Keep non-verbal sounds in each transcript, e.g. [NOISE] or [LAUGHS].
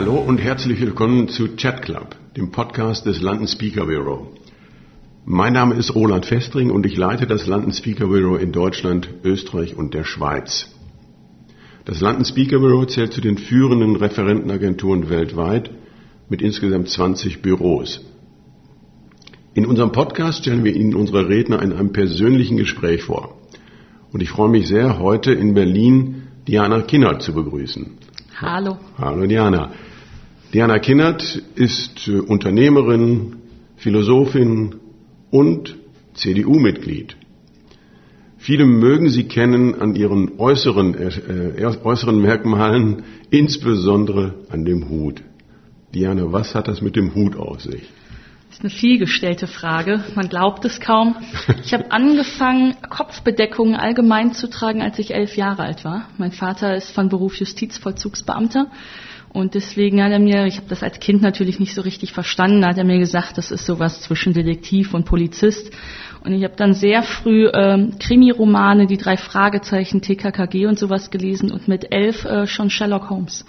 Hallo und herzlich willkommen zu Chat Club, dem Podcast des London Speaker Bureau. Mein Name ist Roland Festring und ich leite das London Speaker Bureau in Deutschland, Österreich und der Schweiz. Das London Speaker Bureau zählt zu den führenden Referentenagenturen weltweit mit insgesamt 20 Büros. In unserem Podcast stellen wir Ihnen unsere Redner in einem persönlichen Gespräch vor. Und ich freue mich sehr, heute in Berlin Diana Kinnert zu begrüßen. Hallo. Hallo Diana. Diana Kinnert ist äh, Unternehmerin, Philosophin und CDU-Mitglied. Viele mögen sie kennen an ihren äußeren, äh, äußeren Merkmalen, insbesondere an dem Hut. Diana, was hat das mit dem Hut auf sich? Das ist eine vielgestellte Frage. Man glaubt es kaum. Ich habe angefangen, Kopfbedeckungen allgemein zu tragen, als ich elf Jahre alt war. Mein Vater ist von Beruf Justizvollzugsbeamter. Und deswegen hat er mir, ich habe das als Kind natürlich nicht so richtig verstanden, hat er mir gesagt, das ist sowas zwischen Detektiv und Polizist. Und ich habe dann sehr früh ähm, Krimiromane, die drei Fragezeichen, TKKG und sowas gelesen und mit elf äh, schon Sherlock Holmes.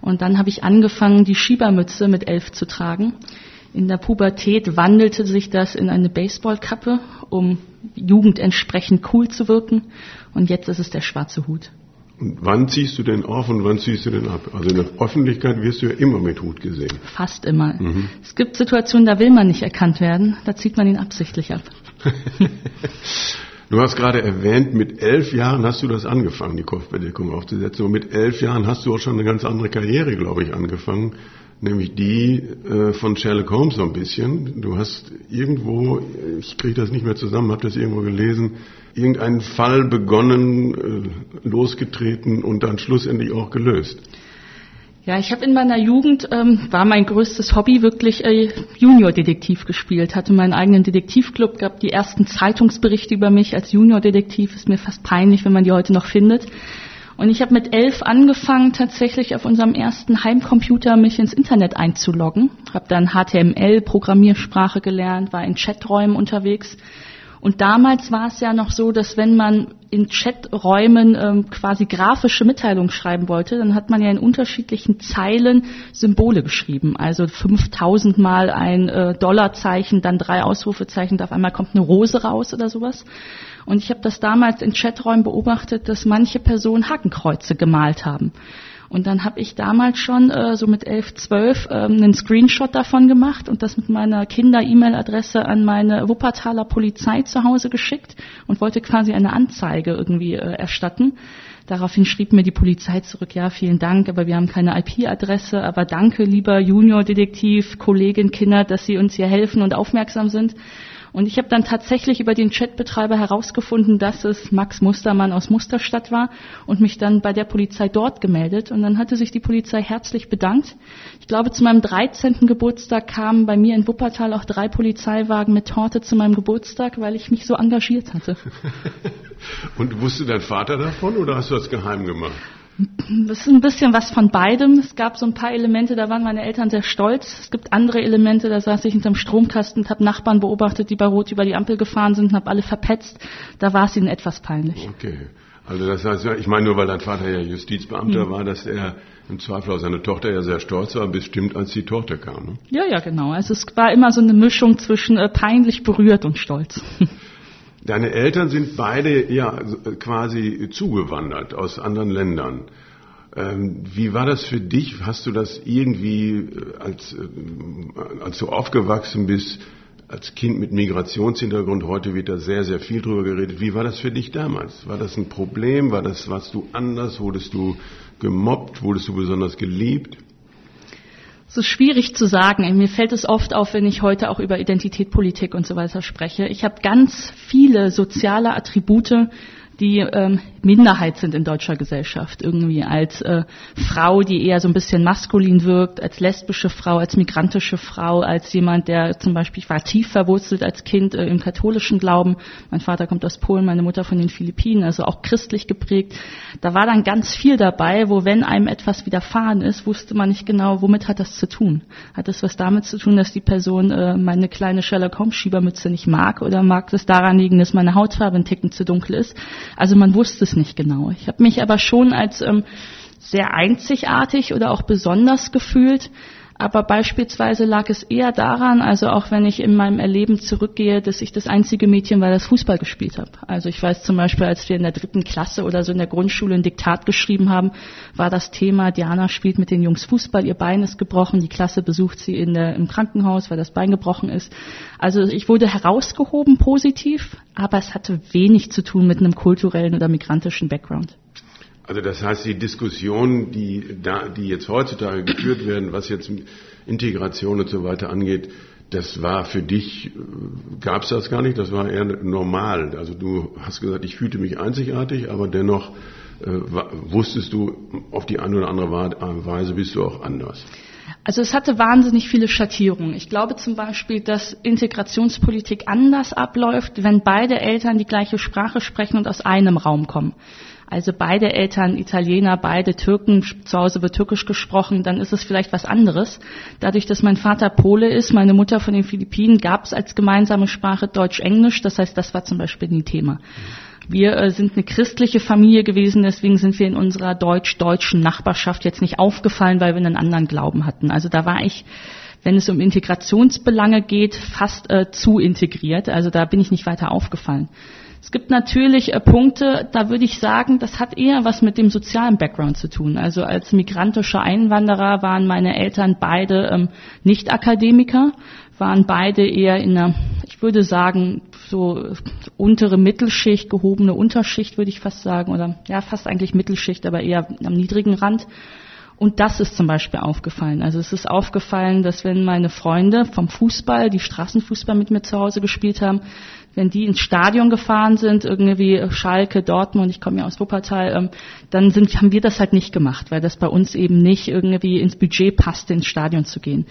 Und dann habe ich angefangen, die Schiebermütze mit elf zu tragen. In der Pubertät wandelte sich das in eine Baseballkappe, um Jugend entsprechend cool zu wirken. Und jetzt ist es der schwarze Hut. Und wann ziehst du denn auf und wann ziehst du denn ab? Also in der Öffentlichkeit wirst du ja immer mit Hut gesehen. Fast immer. Mhm. Es gibt Situationen, da will man nicht erkannt werden, da zieht man ihn absichtlich ab. [LAUGHS] du hast gerade erwähnt, mit elf Jahren hast du das angefangen, die Kopfbedeckung aufzusetzen. Und mit elf Jahren hast du auch schon eine ganz andere Karriere, glaube ich, angefangen nämlich die äh, von Sherlock Holmes so ein bisschen. Du hast irgendwo, ich kriege das nicht mehr zusammen, habe das irgendwo gelesen, irgendeinen Fall begonnen, äh, losgetreten und dann schlussendlich auch gelöst. Ja, ich habe in meiner Jugend, ähm, war mein größtes Hobby wirklich äh, Junior-Detektiv gespielt, hatte meinen eigenen Detektivclub, gab die ersten Zeitungsberichte über mich als Junior-Detektiv, ist mir fast peinlich, wenn man die heute noch findet. Und ich habe mit elf angefangen, tatsächlich auf unserem ersten Heimcomputer mich ins Internet einzuloggen. Habe dann HTML-Programmiersprache gelernt, war in Chaträumen unterwegs. Und damals war es ja noch so, dass wenn man in Chaträumen ähm, quasi grafische Mitteilungen schreiben wollte, dann hat man ja in unterschiedlichen Zeilen Symbole geschrieben. Also 5000 mal ein äh, Dollarzeichen, dann drei Ausrufezeichen, auf einmal kommt eine Rose raus oder sowas. Und ich habe das damals in Chaträumen beobachtet, dass manche Personen Hakenkreuze gemalt haben. Und dann habe ich damals schon äh, so mit 11, 12 ähm, einen Screenshot davon gemacht und das mit meiner Kinder-E-Mail-Adresse an meine Wuppertaler Polizei zu Hause geschickt und wollte quasi eine Anzeige irgendwie äh, erstatten. Daraufhin schrieb mir die Polizei zurück, ja, vielen Dank, aber wir haben keine IP-Adresse, aber danke, lieber Junior-Detektiv, Kollegin, Kinder, dass Sie uns hier helfen und aufmerksam sind. Und ich habe dann tatsächlich über den Chatbetreiber herausgefunden, dass es Max Mustermann aus Musterstadt war und mich dann bei der Polizei dort gemeldet. Und dann hatte sich die Polizei herzlich bedankt. Ich glaube, zu meinem 13. Geburtstag kamen bei mir in Wuppertal auch drei Polizeiwagen mit Torte zu meinem Geburtstag, weil ich mich so engagiert hatte. [LAUGHS] und wusste dein Vater davon oder hast du das geheim gemacht? Das ist ein bisschen was von beidem. Es gab so ein paar Elemente, da waren meine Eltern sehr stolz. Es gibt andere Elemente, da saß ich hinterm Stromkasten und habe Nachbarn beobachtet, die bei Rot über die Ampel gefahren sind und habe alle verpetzt. Da war es ihnen etwas peinlich. Okay. Also das heißt, ich meine nur, weil dein Vater ja Justizbeamter hm. war, dass er im Zweifel auf seine Tochter ja sehr stolz war, bestimmt als die Tochter kam. Ne? Ja, ja, genau. Also es war immer so eine Mischung zwischen äh, peinlich berührt und stolz. [LAUGHS] Deine Eltern sind beide ja quasi zugewandert aus anderen Ländern. Ähm, wie war das für dich? Hast du das irgendwie, äh, als, äh, als du aufgewachsen bist, als Kind mit Migrationshintergrund, heute wird da sehr, sehr viel drüber geredet. Wie war das für dich damals? War das ein Problem? War das, warst du anders? Wurdest du gemobbt? Wurdest du besonders geliebt? So schwierig zu sagen. Mir fällt es oft auf, wenn ich heute auch über Identität, Politik und so weiter spreche. Ich habe ganz viele soziale Attribute, die ähm, Minderheit sind in deutscher Gesellschaft. Irgendwie als äh, Frau, die eher so ein bisschen maskulin wirkt, als lesbische Frau, als migrantische Frau, als jemand, der zum Beispiel, ich war tief verwurzelt als Kind äh, im katholischen Glauben. Mein Vater kommt aus Polen, meine Mutter von den Philippinen, also auch christlich geprägt. Da war dann ganz viel dabei, wo wenn einem etwas widerfahren ist, wusste man nicht genau, womit hat das zu tun. Hat das was damit zu tun, dass die Person äh, meine kleine Sherlock Holmes Schiebermütze nicht mag oder mag es daran liegen, dass meine Hautfarbe ein Ticken zu dunkel ist? Also man wusste es nicht genau. Ich habe mich aber schon als ähm, sehr einzigartig oder auch besonders gefühlt. Aber beispielsweise lag es eher daran, also auch wenn ich in meinem Erleben zurückgehe, dass ich das einzige Mädchen war, das Fußball gespielt habe. Also ich weiß zum Beispiel, als wir in der dritten Klasse oder so in der Grundschule ein Diktat geschrieben haben, war das Thema, Diana spielt mit den Jungs Fußball, ihr Bein ist gebrochen, die Klasse besucht sie in der, im Krankenhaus, weil das Bein gebrochen ist. Also ich wurde herausgehoben positiv, aber es hatte wenig zu tun mit einem kulturellen oder migrantischen Background. Also das heißt, die Diskussionen, die, da, die jetzt heutzutage geführt werden, was jetzt Integration und so weiter angeht, das war für dich, gab es das gar nicht, das war eher normal. Also du hast gesagt, ich fühlte mich einzigartig, aber dennoch äh, wusstest du, auf die eine oder andere Weise bist du auch anders. Also es hatte wahnsinnig viele Schattierungen. Ich glaube zum Beispiel, dass Integrationspolitik anders abläuft, wenn beide Eltern die gleiche Sprache sprechen und aus einem Raum kommen also beide Eltern Italiener, beide Türken, zu Hause wird Türkisch gesprochen, dann ist es vielleicht was anderes. Dadurch, dass mein Vater Pole ist, meine Mutter von den Philippinen, gab es als gemeinsame Sprache Deutsch-Englisch, das heißt, das war zum Beispiel nie Thema. Wir äh, sind eine christliche Familie gewesen, deswegen sind wir in unserer deutsch-deutschen Nachbarschaft jetzt nicht aufgefallen, weil wir einen anderen Glauben hatten. Also da war ich wenn es um Integrationsbelange geht, fast äh, zu integriert. Also da bin ich nicht weiter aufgefallen. Es gibt natürlich äh, Punkte, da würde ich sagen, das hat eher was mit dem sozialen Background zu tun. Also als migrantischer Einwanderer waren meine Eltern beide ähm, Nicht-Akademiker, waren beide eher in einer, ich würde sagen, so untere Mittelschicht, gehobene Unterschicht, würde ich fast sagen, oder ja, fast eigentlich Mittelschicht, aber eher am niedrigen Rand. Und das ist zum Beispiel aufgefallen. Also es ist aufgefallen, dass wenn meine Freunde vom Fußball, die Straßenfußball mit mir zu Hause gespielt haben, wenn die ins Stadion gefahren sind, irgendwie Schalke, Dortmund, ich komme ja aus Wuppertal, ähm, dann sind, haben wir das halt nicht gemacht, weil das bei uns eben nicht irgendwie ins Budget passte, ins Stadion zu gehen.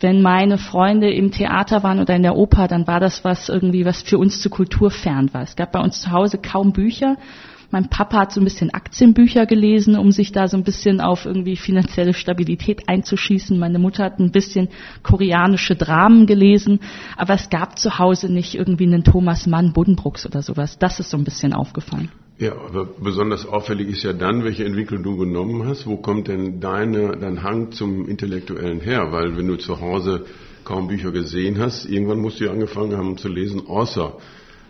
Wenn meine Freunde im Theater waren oder in der Oper, dann war das was irgendwie, was für uns zu Kultur fern war. Es gab bei uns zu Hause kaum Bücher mein Papa hat so ein bisschen Aktienbücher gelesen, um sich da so ein bisschen auf irgendwie finanzielle Stabilität einzuschießen. Meine Mutter hat ein bisschen koreanische Dramen gelesen, aber es gab zu Hause nicht irgendwie einen Thomas Mann Buddenbrooks oder sowas. Das ist so ein bisschen aufgefallen. Ja, aber besonders auffällig ist ja dann, welche Entwicklung du genommen hast. Wo kommt denn deine, dein Hang zum Intellektuellen her? Weil wenn du zu Hause kaum Bücher gesehen hast, irgendwann musst du ja angefangen haben zu lesen, außer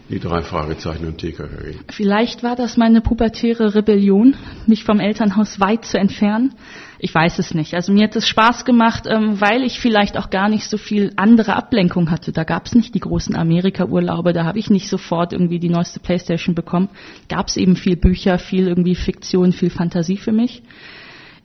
die drei Fragezeichen und TKKG. Vielleicht war das meine pubertäre Rebellion, mich vom Elternhaus weit zu entfernen. Ich weiß es nicht. Also mir hat es Spaß gemacht, ähm, weil ich vielleicht auch gar nicht so viel andere Ablenkung hatte. Da gab es nicht die großen Amerika-Urlaube, da habe ich nicht sofort irgendwie die neueste Playstation bekommen. Gab es eben viel Bücher, viel irgendwie Fiktion, viel Fantasie für mich.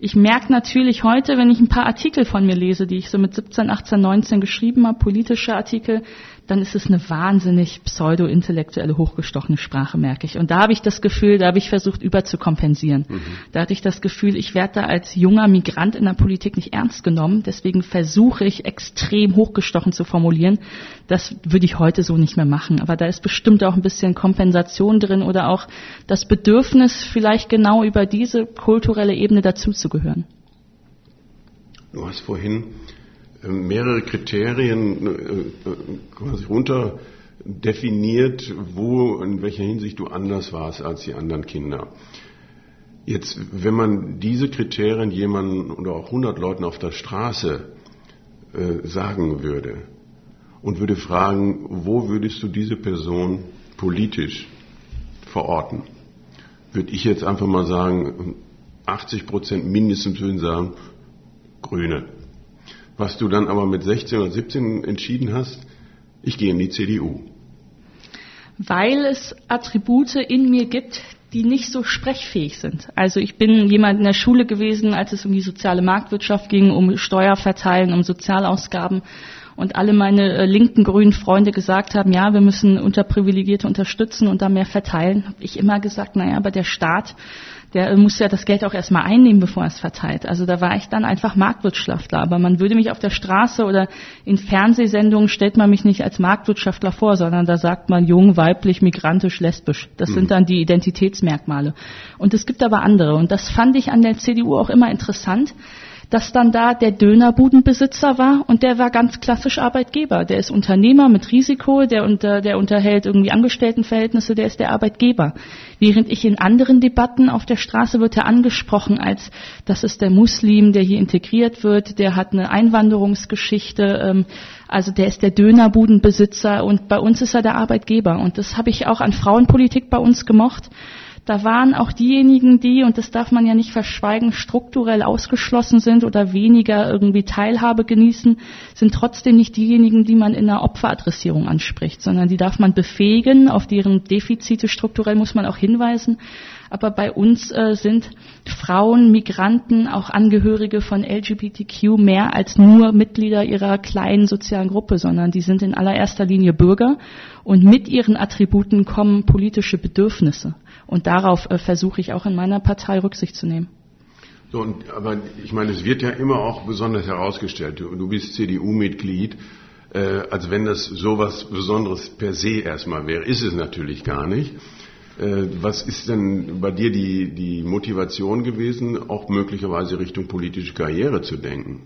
Ich merke natürlich heute, wenn ich ein paar Artikel von mir lese, die ich so mit 17, 18, 19 geschrieben habe, politische Artikel, dann ist es eine wahnsinnig pseudo-intellektuelle, hochgestochene Sprache, merke ich. Und da habe ich das Gefühl, da habe ich versucht, überzukompensieren. Mhm. Da hatte ich das Gefühl, ich werde da als junger Migrant in der Politik nicht ernst genommen. Deswegen versuche ich, extrem hochgestochen zu formulieren. Das würde ich heute so nicht mehr machen. Aber da ist bestimmt auch ein bisschen Kompensation drin oder auch das Bedürfnis, vielleicht genau über diese kulturelle Ebene dazuzugehören. Du hast vorhin mehrere Kriterien äh, äh, quasi runter definiert, wo, in welcher Hinsicht du anders warst als die anderen Kinder. Jetzt, wenn man diese Kriterien jemandem oder auch 100 Leuten auf der Straße äh, sagen würde und würde fragen, wo würdest du diese Person politisch verorten, würde ich jetzt einfach mal sagen, 80 Prozent mindestens würden sagen, Grüne was du dann aber mit 16 oder 17 entschieden hast, ich gehe in die CDU. Weil es Attribute in mir gibt, die nicht so sprechfähig sind. Also ich bin jemand in der Schule gewesen, als es um die soziale Marktwirtschaft ging, um Steuerverteilen, um Sozialausgaben und alle meine äh, linken grünen Freunde gesagt haben, ja, wir müssen Unterprivilegierte unterstützen und da mehr verteilen, habe ich immer gesagt, naja, aber der Staat der muss ja das Geld auch erstmal einnehmen, bevor er es verteilt. Also da war ich dann einfach Marktwirtschaftler. Aber man würde mich auf der Straße oder in Fernsehsendungen stellt man mich nicht als Marktwirtschaftler vor, sondern da sagt man jung, weiblich, migrantisch, lesbisch. Das mhm. sind dann die Identitätsmerkmale. Und es gibt aber andere. Und das fand ich an der CDU auch immer interessant dass dann da der Dönerbudenbesitzer war und der war ganz klassisch Arbeitgeber. Der ist Unternehmer mit Risiko, der, unter, der unterhält irgendwie Angestelltenverhältnisse, der ist der Arbeitgeber. Während ich in anderen Debatten auf der Straße wird er angesprochen als, das ist der Muslim, der hier integriert wird, der hat eine Einwanderungsgeschichte, ähm, also der ist der Dönerbudenbesitzer und bei uns ist er der Arbeitgeber. Und das habe ich auch an Frauenpolitik bei uns gemocht. Da waren auch diejenigen, die, und das darf man ja nicht verschweigen, strukturell ausgeschlossen sind oder weniger irgendwie Teilhabe genießen, sind trotzdem nicht diejenigen, die man in der Opferadressierung anspricht, sondern die darf man befähigen, auf deren Defizite strukturell muss man auch hinweisen. Aber bei uns äh, sind Frauen, Migranten, auch Angehörige von LGBTQ mehr als nur Mitglieder ihrer kleinen sozialen Gruppe, sondern die sind in allererster Linie Bürger und mit ihren Attributen kommen politische Bedürfnisse. Und darauf äh, versuche ich auch in meiner Partei Rücksicht zu nehmen. So, und, aber ich meine, es wird ja immer auch besonders herausgestellt. Du, du bist CDU-Mitglied, äh, als wenn das sowas Besonderes per se erstmal wäre. Ist es natürlich gar nicht. Äh, was ist denn bei dir die, die Motivation gewesen, auch möglicherweise Richtung politische Karriere zu denken?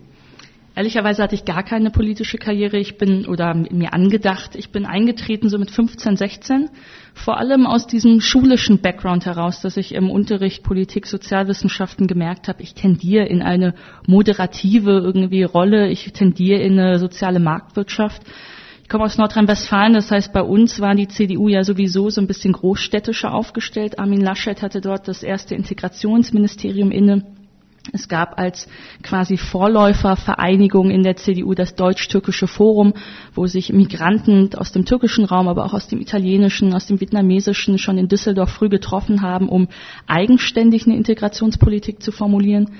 Ehrlicherweise hatte ich gar keine politische Karriere. Ich bin, oder mir angedacht, ich bin eingetreten so mit 15, 16. Vor allem aus diesem schulischen Background heraus, dass ich im Unterricht Politik, Sozialwissenschaften gemerkt habe, ich tendiere in eine moderative irgendwie Rolle, ich tendiere in eine soziale Marktwirtschaft. Ich komme aus Nordrhein-Westfalen, das heißt, bei uns war die CDU ja sowieso so ein bisschen großstädtischer aufgestellt. Armin Laschet hatte dort das erste Integrationsministerium inne. Es gab als quasi Vorläufervereinigung in der CDU das Deutsch-Türkische Forum, wo sich Migranten aus dem türkischen Raum, aber auch aus dem italienischen, aus dem vietnamesischen schon in Düsseldorf früh getroffen haben, um eigenständig eine Integrationspolitik zu formulieren.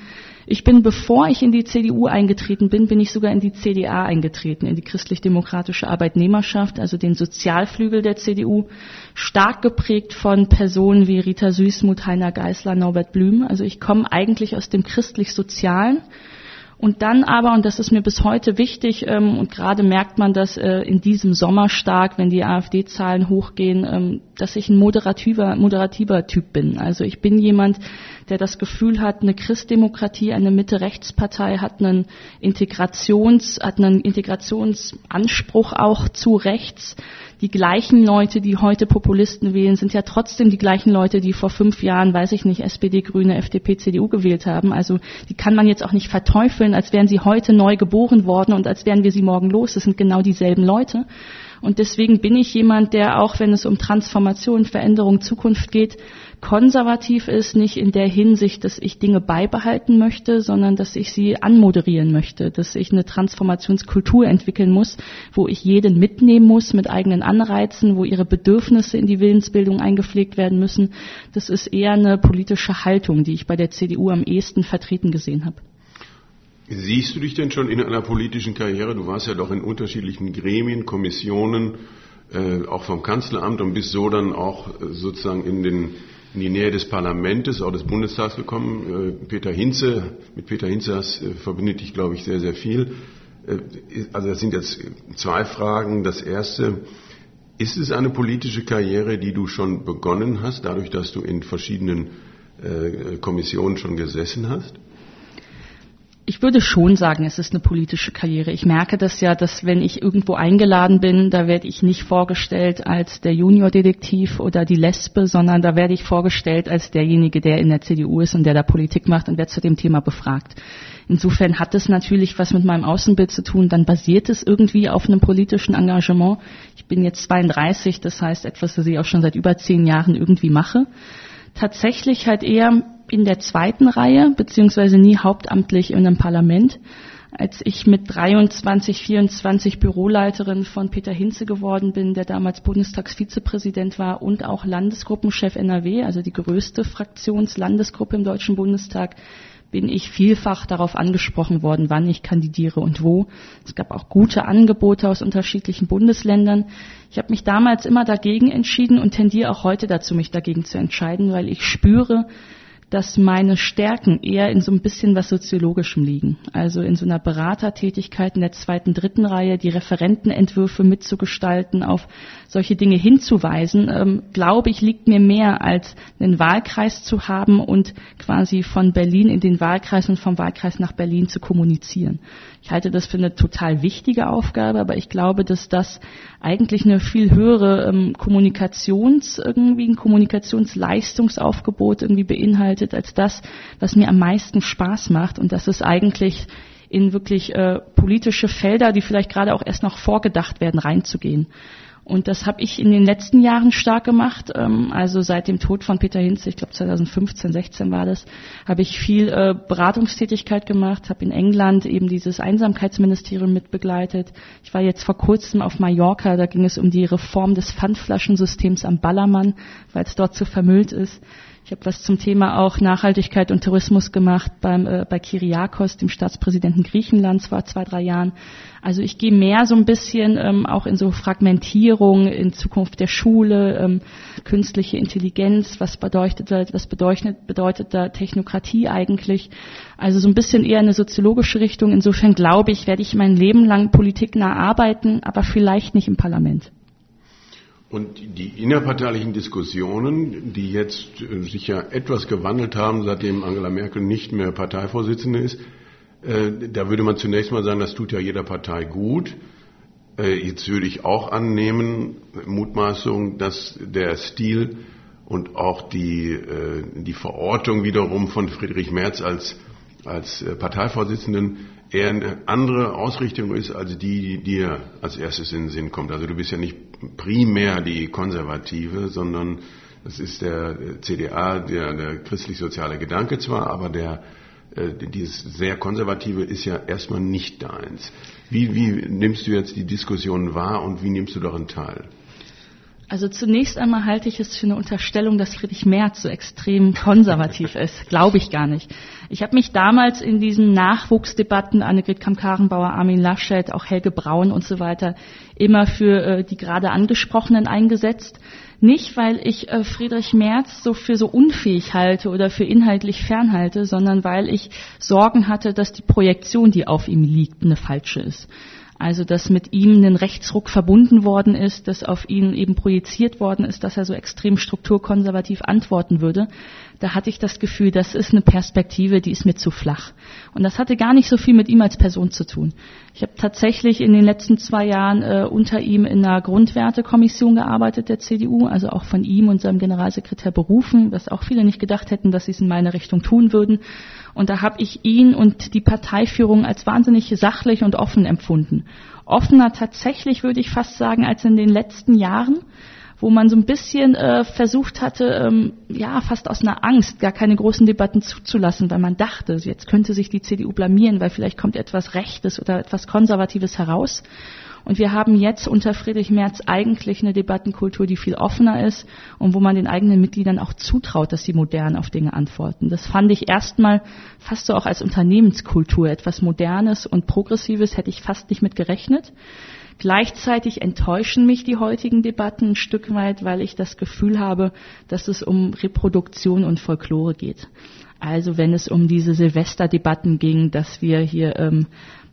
Ich bin, bevor ich in die CDU eingetreten bin, bin ich sogar in die CDA eingetreten, in die christlich-demokratische Arbeitnehmerschaft, also den Sozialflügel der CDU, stark geprägt von Personen wie Rita Süßmuth, Heiner Geißler, Norbert Blüm. Also ich komme eigentlich aus dem christlich-sozialen und dann aber, und das ist mir bis heute wichtig, ähm, und gerade merkt man das äh, in diesem Sommer stark, wenn die AfD-Zahlen hochgehen, ähm, dass ich ein moderativer, moderativer Typ bin. Also ich bin jemand, der das Gefühl hat, eine Christdemokratie, eine Mitte-Rechtspartei hat einen Integrations, hat einen Integrationsanspruch auch zu rechts die gleichen Leute, die heute Populisten wählen, sind ja trotzdem die gleichen Leute, die vor fünf Jahren, weiß ich nicht, SPD, Grüne, FDP, CDU gewählt haben. Also die kann man jetzt auch nicht verteufeln, als wären sie heute neu geboren worden und als wären wir sie morgen los. Das sind genau dieselben Leute. Und deswegen bin ich jemand, der auch, wenn es um Transformation, Veränderung, Zukunft geht, konservativ ist, nicht in der Hinsicht, dass ich Dinge beibehalten möchte, sondern dass ich sie anmoderieren möchte, dass ich eine Transformationskultur entwickeln muss, wo ich jeden mitnehmen muss mit eigenen Anreizen, wo ihre Bedürfnisse in die Willensbildung eingepflegt werden müssen. Das ist eher eine politische Haltung, die ich bei der CDU am ehesten vertreten gesehen habe. Siehst du dich denn schon in einer politischen Karriere? Du warst ja doch in unterschiedlichen Gremien, Kommissionen, äh, auch vom Kanzleramt und bist so dann auch äh, sozusagen in, den, in die Nähe des Parlaments, auch des Bundestags gekommen. Äh, Peter Hinze, mit Peter Hinze äh, verbindet dich, glaube ich, sehr, sehr viel. Äh, also das sind jetzt zwei Fragen. Das erste, ist es eine politische Karriere, die du schon begonnen hast, dadurch, dass du in verschiedenen Kommissionen schon gesessen hast? Ich würde schon sagen, es ist eine politische Karriere. Ich merke das ja, dass wenn ich irgendwo eingeladen bin, da werde ich nicht vorgestellt als der Juniordetektiv oder die Lesbe, sondern da werde ich vorgestellt als derjenige, der in der CDU ist und der da Politik macht und wird zu dem Thema befragt. Insofern hat es natürlich was mit meinem Außenbild zu tun. Dann basiert es irgendwie auf einem politischen Engagement. Ich bin jetzt 32, das heißt etwas, das ich auch schon seit über zehn Jahren irgendwie mache. Tatsächlich halt eher in der zweiten Reihe, beziehungsweise nie hauptamtlich in einem Parlament. Als ich mit 23, 24 Büroleiterin von Peter Hinze geworden bin, der damals Bundestagsvizepräsident war und auch Landesgruppenchef NRW, also die größte Fraktionslandesgruppe im Deutschen Bundestag, bin ich vielfach darauf angesprochen worden, wann ich kandidiere und wo. Es gab auch gute Angebote aus unterschiedlichen Bundesländern. Ich habe mich damals immer dagegen entschieden und tendiere auch heute dazu, mich dagegen zu entscheiden, weil ich spüre, dass meine Stärken eher in so ein bisschen was Soziologischem liegen. Also in so einer Beratertätigkeit in der zweiten, dritten Reihe, die Referentenentwürfe mitzugestalten, auf solche Dinge hinzuweisen, ähm, glaube ich, liegt mir mehr als einen Wahlkreis zu haben und quasi von Berlin in den Wahlkreis und vom Wahlkreis nach Berlin zu kommunizieren. Ich halte das für eine total wichtige Aufgabe, aber ich glaube, dass das eigentlich eine viel höhere ähm, Kommunikations, irgendwie ein Kommunikationsleistungsaufgebot irgendwie beinhaltet als das, was mir am meisten Spaß macht. Und das ist eigentlich in wirklich äh, politische Felder, die vielleicht gerade auch erst noch vorgedacht werden, reinzugehen. Und das habe ich in den letzten Jahren stark gemacht. Ähm, also seit dem Tod von Peter Hinze, ich glaube 2015, 16 war das, habe ich viel äh, Beratungstätigkeit gemacht, habe in England eben dieses Einsamkeitsministerium mitbegleitet. Ich war jetzt vor kurzem auf Mallorca, da ging es um die Reform des Pfandflaschensystems am Ballermann, weil es dort zu vermüllt ist. Ich habe was zum Thema auch Nachhaltigkeit und Tourismus gemacht beim, äh, bei Kyriakos, dem Staatspräsidenten Griechenlands, vor zwei, drei Jahren. Also ich gehe mehr so ein bisschen ähm, auch in so Fragmentierung in Zukunft der Schule, ähm, künstliche Intelligenz, was bedeutet, was bedeutet, bedeutet da Technokratie eigentlich? Also so ein bisschen eher eine soziologische Richtung. Insofern glaube ich, werde ich mein Leben lang politiknah arbeiten, aber vielleicht nicht im Parlament. Und die innerparteilichen Diskussionen, die jetzt äh, sich ja etwas gewandelt haben, seitdem Angela Merkel nicht mehr Parteivorsitzende ist, äh, da würde man zunächst mal sagen, das tut ja jeder Partei gut. Äh, jetzt würde ich auch annehmen, Mutmaßung, dass der Stil und auch die, die Verortung wiederum von Friedrich Merz als, als Parteivorsitzenden eher eine andere Ausrichtung ist als die, die dir als erstes in den Sinn kommt. Also du bist ja nicht primär die Konservative, sondern das ist der CDA, der, der christlich-soziale Gedanke zwar, aber der äh, dieses sehr konservative ist ja erstmal nicht deins. Wie, wie nimmst du jetzt die Diskussion wahr und wie nimmst du daran teil? Also zunächst einmal halte ich es für eine Unterstellung, dass Friedrich Merz so extrem konservativ ist. [LAUGHS] Glaube ich gar nicht. Ich habe mich damals in diesen Nachwuchsdebatten, Annegret Kamm-Karrenbauer, Armin Laschet, auch Helge Braun und so weiter, immer für äh, die gerade angesprochenen eingesetzt. Nicht, weil ich äh, Friedrich Merz so für so unfähig halte oder für inhaltlich fernhalte, sondern weil ich Sorgen hatte, dass die Projektion, die auf ihm liegt, eine falsche ist. Also, dass mit ihm ein Rechtsruck verbunden worden ist, dass auf ihn eben projiziert worden ist, dass er so extrem strukturkonservativ antworten würde. Da hatte ich das Gefühl, das ist eine Perspektive, die ist mir zu flach. Und das hatte gar nicht so viel mit ihm als Person zu tun. Ich habe tatsächlich in den letzten zwei Jahren äh, unter ihm in einer Grundwertekommission gearbeitet, der CDU, also auch von ihm und seinem Generalsekretär berufen, was auch viele nicht gedacht hätten, dass sie es in meine Richtung tun würden. Und da habe ich ihn und die Parteiführung als wahnsinnig sachlich und offen empfunden. Offener tatsächlich, würde ich fast sagen, als in den letzten Jahren wo man so ein bisschen äh, versucht hatte, ähm, ja, fast aus einer Angst, gar keine großen Debatten zuzulassen, weil man dachte, jetzt könnte sich die CDU blamieren, weil vielleicht kommt etwas Rechtes oder etwas Konservatives heraus. Und wir haben jetzt unter Friedrich Merz eigentlich eine Debattenkultur, die viel offener ist und wo man den eigenen Mitgliedern auch zutraut, dass sie modern auf Dinge antworten. Das fand ich erstmal fast so auch als Unternehmenskultur etwas Modernes und Progressives hätte ich fast nicht mit gerechnet. Gleichzeitig enttäuschen mich die heutigen Debatten ein Stück weit, weil ich das Gefühl habe, dass es um Reproduktion und Folklore geht. Also wenn es um diese Silvesterdebatten ging, dass wir hier ähm,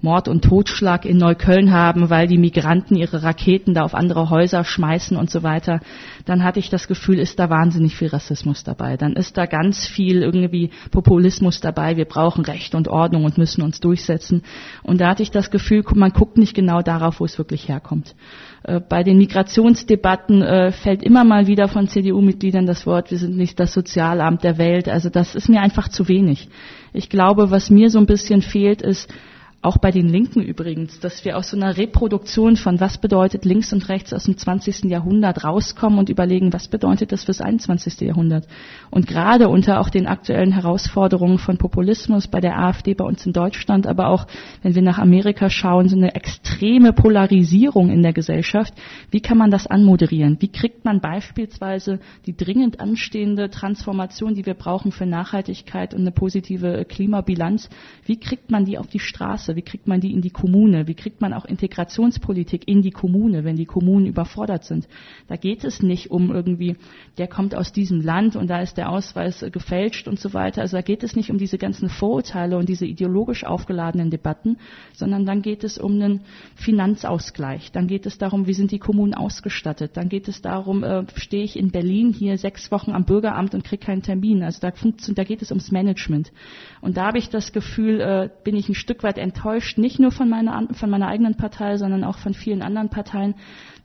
Mord und Totschlag in Neukölln haben, weil die Migranten ihre Raketen da auf andere Häuser schmeißen und so weiter, dann hatte ich das Gefühl, ist da wahnsinnig viel Rassismus dabei. Dann ist da ganz viel irgendwie Populismus dabei. Wir brauchen Recht und Ordnung und müssen uns durchsetzen. Und da hatte ich das Gefühl, man guckt nicht genau darauf, wo es wirklich herkommt. Äh, bei den Migrationsdebatten äh, fällt immer mal wieder von CDU-Mitgliedern das Wort, wir sind nicht das Sozialamt der Welt. Also das ist mir einfach zu wenig. Ich glaube, was mir so ein bisschen fehlt, ist, auch bei den Linken übrigens, dass wir aus so einer Reproduktion von was bedeutet links und rechts aus dem 20. Jahrhundert rauskommen und überlegen, was bedeutet das fürs 21. Jahrhundert. Und gerade unter auch den aktuellen Herausforderungen von Populismus bei der AfD bei uns in Deutschland, aber auch wenn wir nach Amerika schauen, so eine extreme Polarisierung in der Gesellschaft, wie kann man das anmoderieren? Wie kriegt man beispielsweise die dringend anstehende Transformation, die wir brauchen für Nachhaltigkeit und eine positive Klimabilanz, wie kriegt man die auf die Straße? Wie kriegt man die in die Kommune? Wie kriegt man auch Integrationspolitik in die Kommune, wenn die Kommunen überfordert sind? Da geht es nicht um irgendwie, der kommt aus diesem Land und da ist der Ausweis gefälscht und so weiter. Also da geht es nicht um diese ganzen Vorurteile und diese ideologisch aufgeladenen Debatten, sondern dann geht es um einen Finanzausgleich. Dann geht es darum, wie sind die Kommunen ausgestattet? Dann geht es darum, äh, stehe ich in Berlin hier sechs Wochen am Bürgeramt und kriege keinen Termin. Also da, da geht es ums Management. Und da habe ich das Gefühl, äh, bin ich ein Stück weit enttäuscht, nicht nur von meiner, von meiner eigenen Partei, sondern auch von vielen anderen Parteien,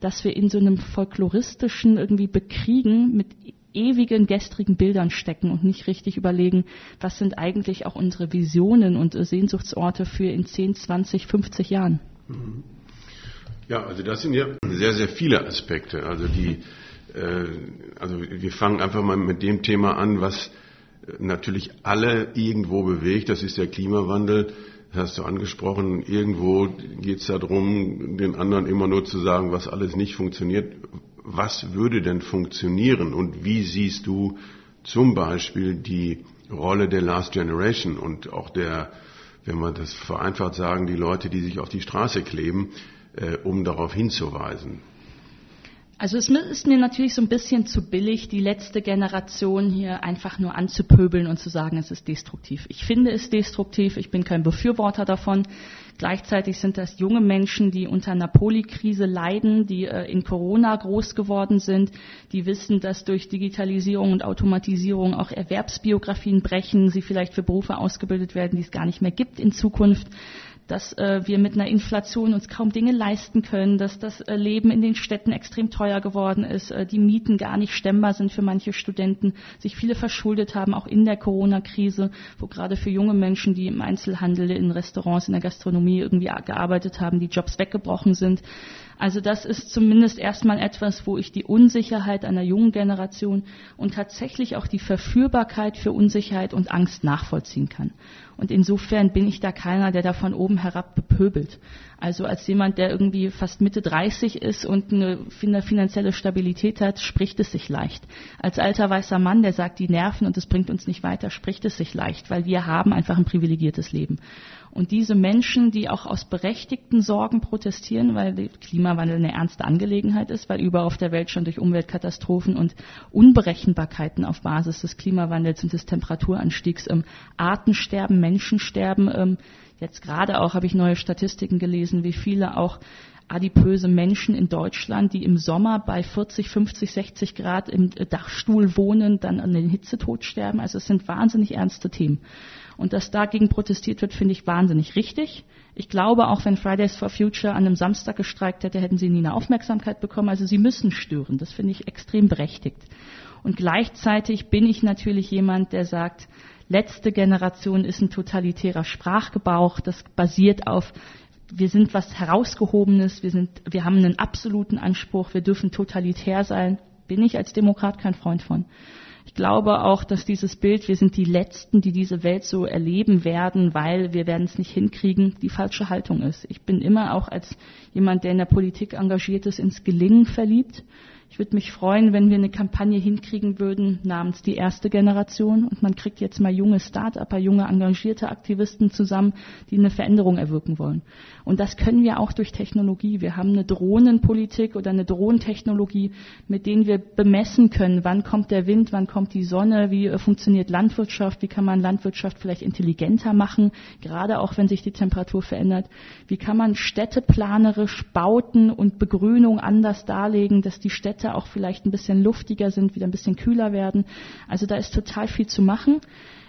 dass wir in so einem folkloristischen irgendwie Bekriegen mit ewigen gestrigen Bildern stecken und nicht richtig überlegen, was sind eigentlich auch unsere Visionen und Sehnsuchtsorte für in 10, 20, 50 Jahren. Ja, also das sind ja sehr, sehr viele Aspekte. Also die, äh, also wir fangen einfach mal mit dem Thema an, was natürlich alle irgendwo bewegt. Das ist der Klimawandel. Hast du angesprochen. Irgendwo geht es darum, den anderen immer nur zu sagen, was alles nicht funktioniert. Was würde denn funktionieren? Und wie siehst du zum Beispiel die Rolle der Last Generation und auch der, wenn man das vereinfacht sagen, die Leute, die sich auf die Straße kleben, äh, um darauf hinzuweisen? Also es ist mir natürlich so ein bisschen zu billig, die letzte Generation hier einfach nur anzupöbeln und zu sagen, es ist destruktiv. Ich finde es destruktiv, ich bin kein Befürworter davon. Gleichzeitig sind das junge Menschen, die unter einer Polykrise leiden, die äh, in Corona groß geworden sind, die wissen, dass durch Digitalisierung und Automatisierung auch Erwerbsbiografien brechen, sie vielleicht für Berufe ausgebildet werden, die es gar nicht mehr gibt in Zukunft dass äh, wir mit einer Inflation uns kaum Dinge leisten können, dass das äh, Leben in den Städten extrem teuer geworden ist, äh, die Mieten gar nicht stemmbar sind für manche Studenten, sich viele verschuldet haben, auch in der Corona-Krise, wo gerade für junge Menschen, die im Einzelhandel, in Restaurants, in der Gastronomie irgendwie gearbeitet haben, die Jobs weggebrochen sind. Also das ist zumindest erstmal etwas, wo ich die Unsicherheit einer jungen Generation und tatsächlich auch die Verführbarkeit für Unsicherheit und Angst nachvollziehen kann. Und insofern bin ich da keiner, der da von oben herab bepöbelt. Also als jemand, der irgendwie fast Mitte 30 ist und eine finanzielle Stabilität hat, spricht es sich leicht. Als alter weißer Mann, der sagt, die nerven und es bringt uns nicht weiter, spricht es sich leicht, weil wir haben einfach ein privilegiertes Leben. Und diese Menschen, die auch aus berechtigten Sorgen protestieren, weil der Klimawandel eine ernste Angelegenheit ist, weil überall auf der Welt schon durch Umweltkatastrophen und Unberechenbarkeiten auf Basis des Klimawandels und des Temperaturanstiegs ähm, Artensterben, Menschensterben, ähm, jetzt gerade auch habe ich neue Statistiken gelesen, wie viele auch adipöse Menschen in Deutschland, die im Sommer bei 40, 50, 60 Grad im Dachstuhl wohnen, dann an den Hitzetod sterben. Also es sind wahnsinnig ernste Themen. Und dass dagegen protestiert wird, finde ich wahnsinnig richtig. Ich glaube, auch wenn Fridays for Future an einem Samstag gestreikt hätte, hätten sie nie eine Aufmerksamkeit bekommen. Also sie müssen stören. Das finde ich extrem berechtigt. Und gleichzeitig bin ich natürlich jemand, der sagt, letzte Generation ist ein totalitärer Sprachgebrauch. Das basiert auf wir sind was herausgehobenes, wir sind, wir haben einen absoluten Anspruch, wir dürfen totalitär sein. Bin ich als Demokrat kein Freund von. Ich glaube auch, dass dieses Bild, wir sind die Letzten, die diese Welt so erleben werden, weil wir werden es nicht hinkriegen, die falsche Haltung ist. Ich bin immer auch als jemand, der in der Politik engagiert ist, ins Gelingen verliebt. Ich würde mich freuen, wenn wir eine Kampagne hinkriegen würden namens die erste Generation und man kriegt jetzt mal junge Start-upper, junge engagierte Aktivisten zusammen, die eine Veränderung erwirken wollen. Und das können wir auch durch Technologie. Wir haben eine Drohnenpolitik oder eine Drohnentechnologie, mit denen wir bemessen können, wann kommt der Wind, wann kommt die Sonne, wie äh, funktioniert Landwirtschaft, wie kann man Landwirtschaft vielleicht intelligenter machen, gerade auch wenn sich die Temperatur verändert. Wie kann man städteplanerisch Bauten und Begrünung anders darlegen, dass die Städte Städte auch vielleicht ein bisschen luftiger sind, wieder ein bisschen kühler werden. Also da ist total viel zu machen.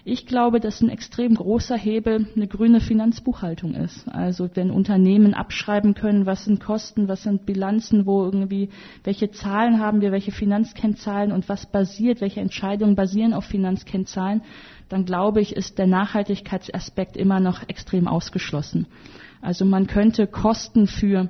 Ich glaube, dass ein extrem großer Hebel eine grüne Finanzbuchhaltung ist. Also wenn Unternehmen abschreiben können, was sind Kosten, was sind Bilanzen, wo irgendwie, welche Zahlen haben wir, welche Finanzkennzahlen und was basiert, welche Entscheidungen basieren auf Finanzkennzahlen, dann glaube ich, ist der Nachhaltigkeitsaspekt immer noch extrem ausgeschlossen. Also man könnte Kosten für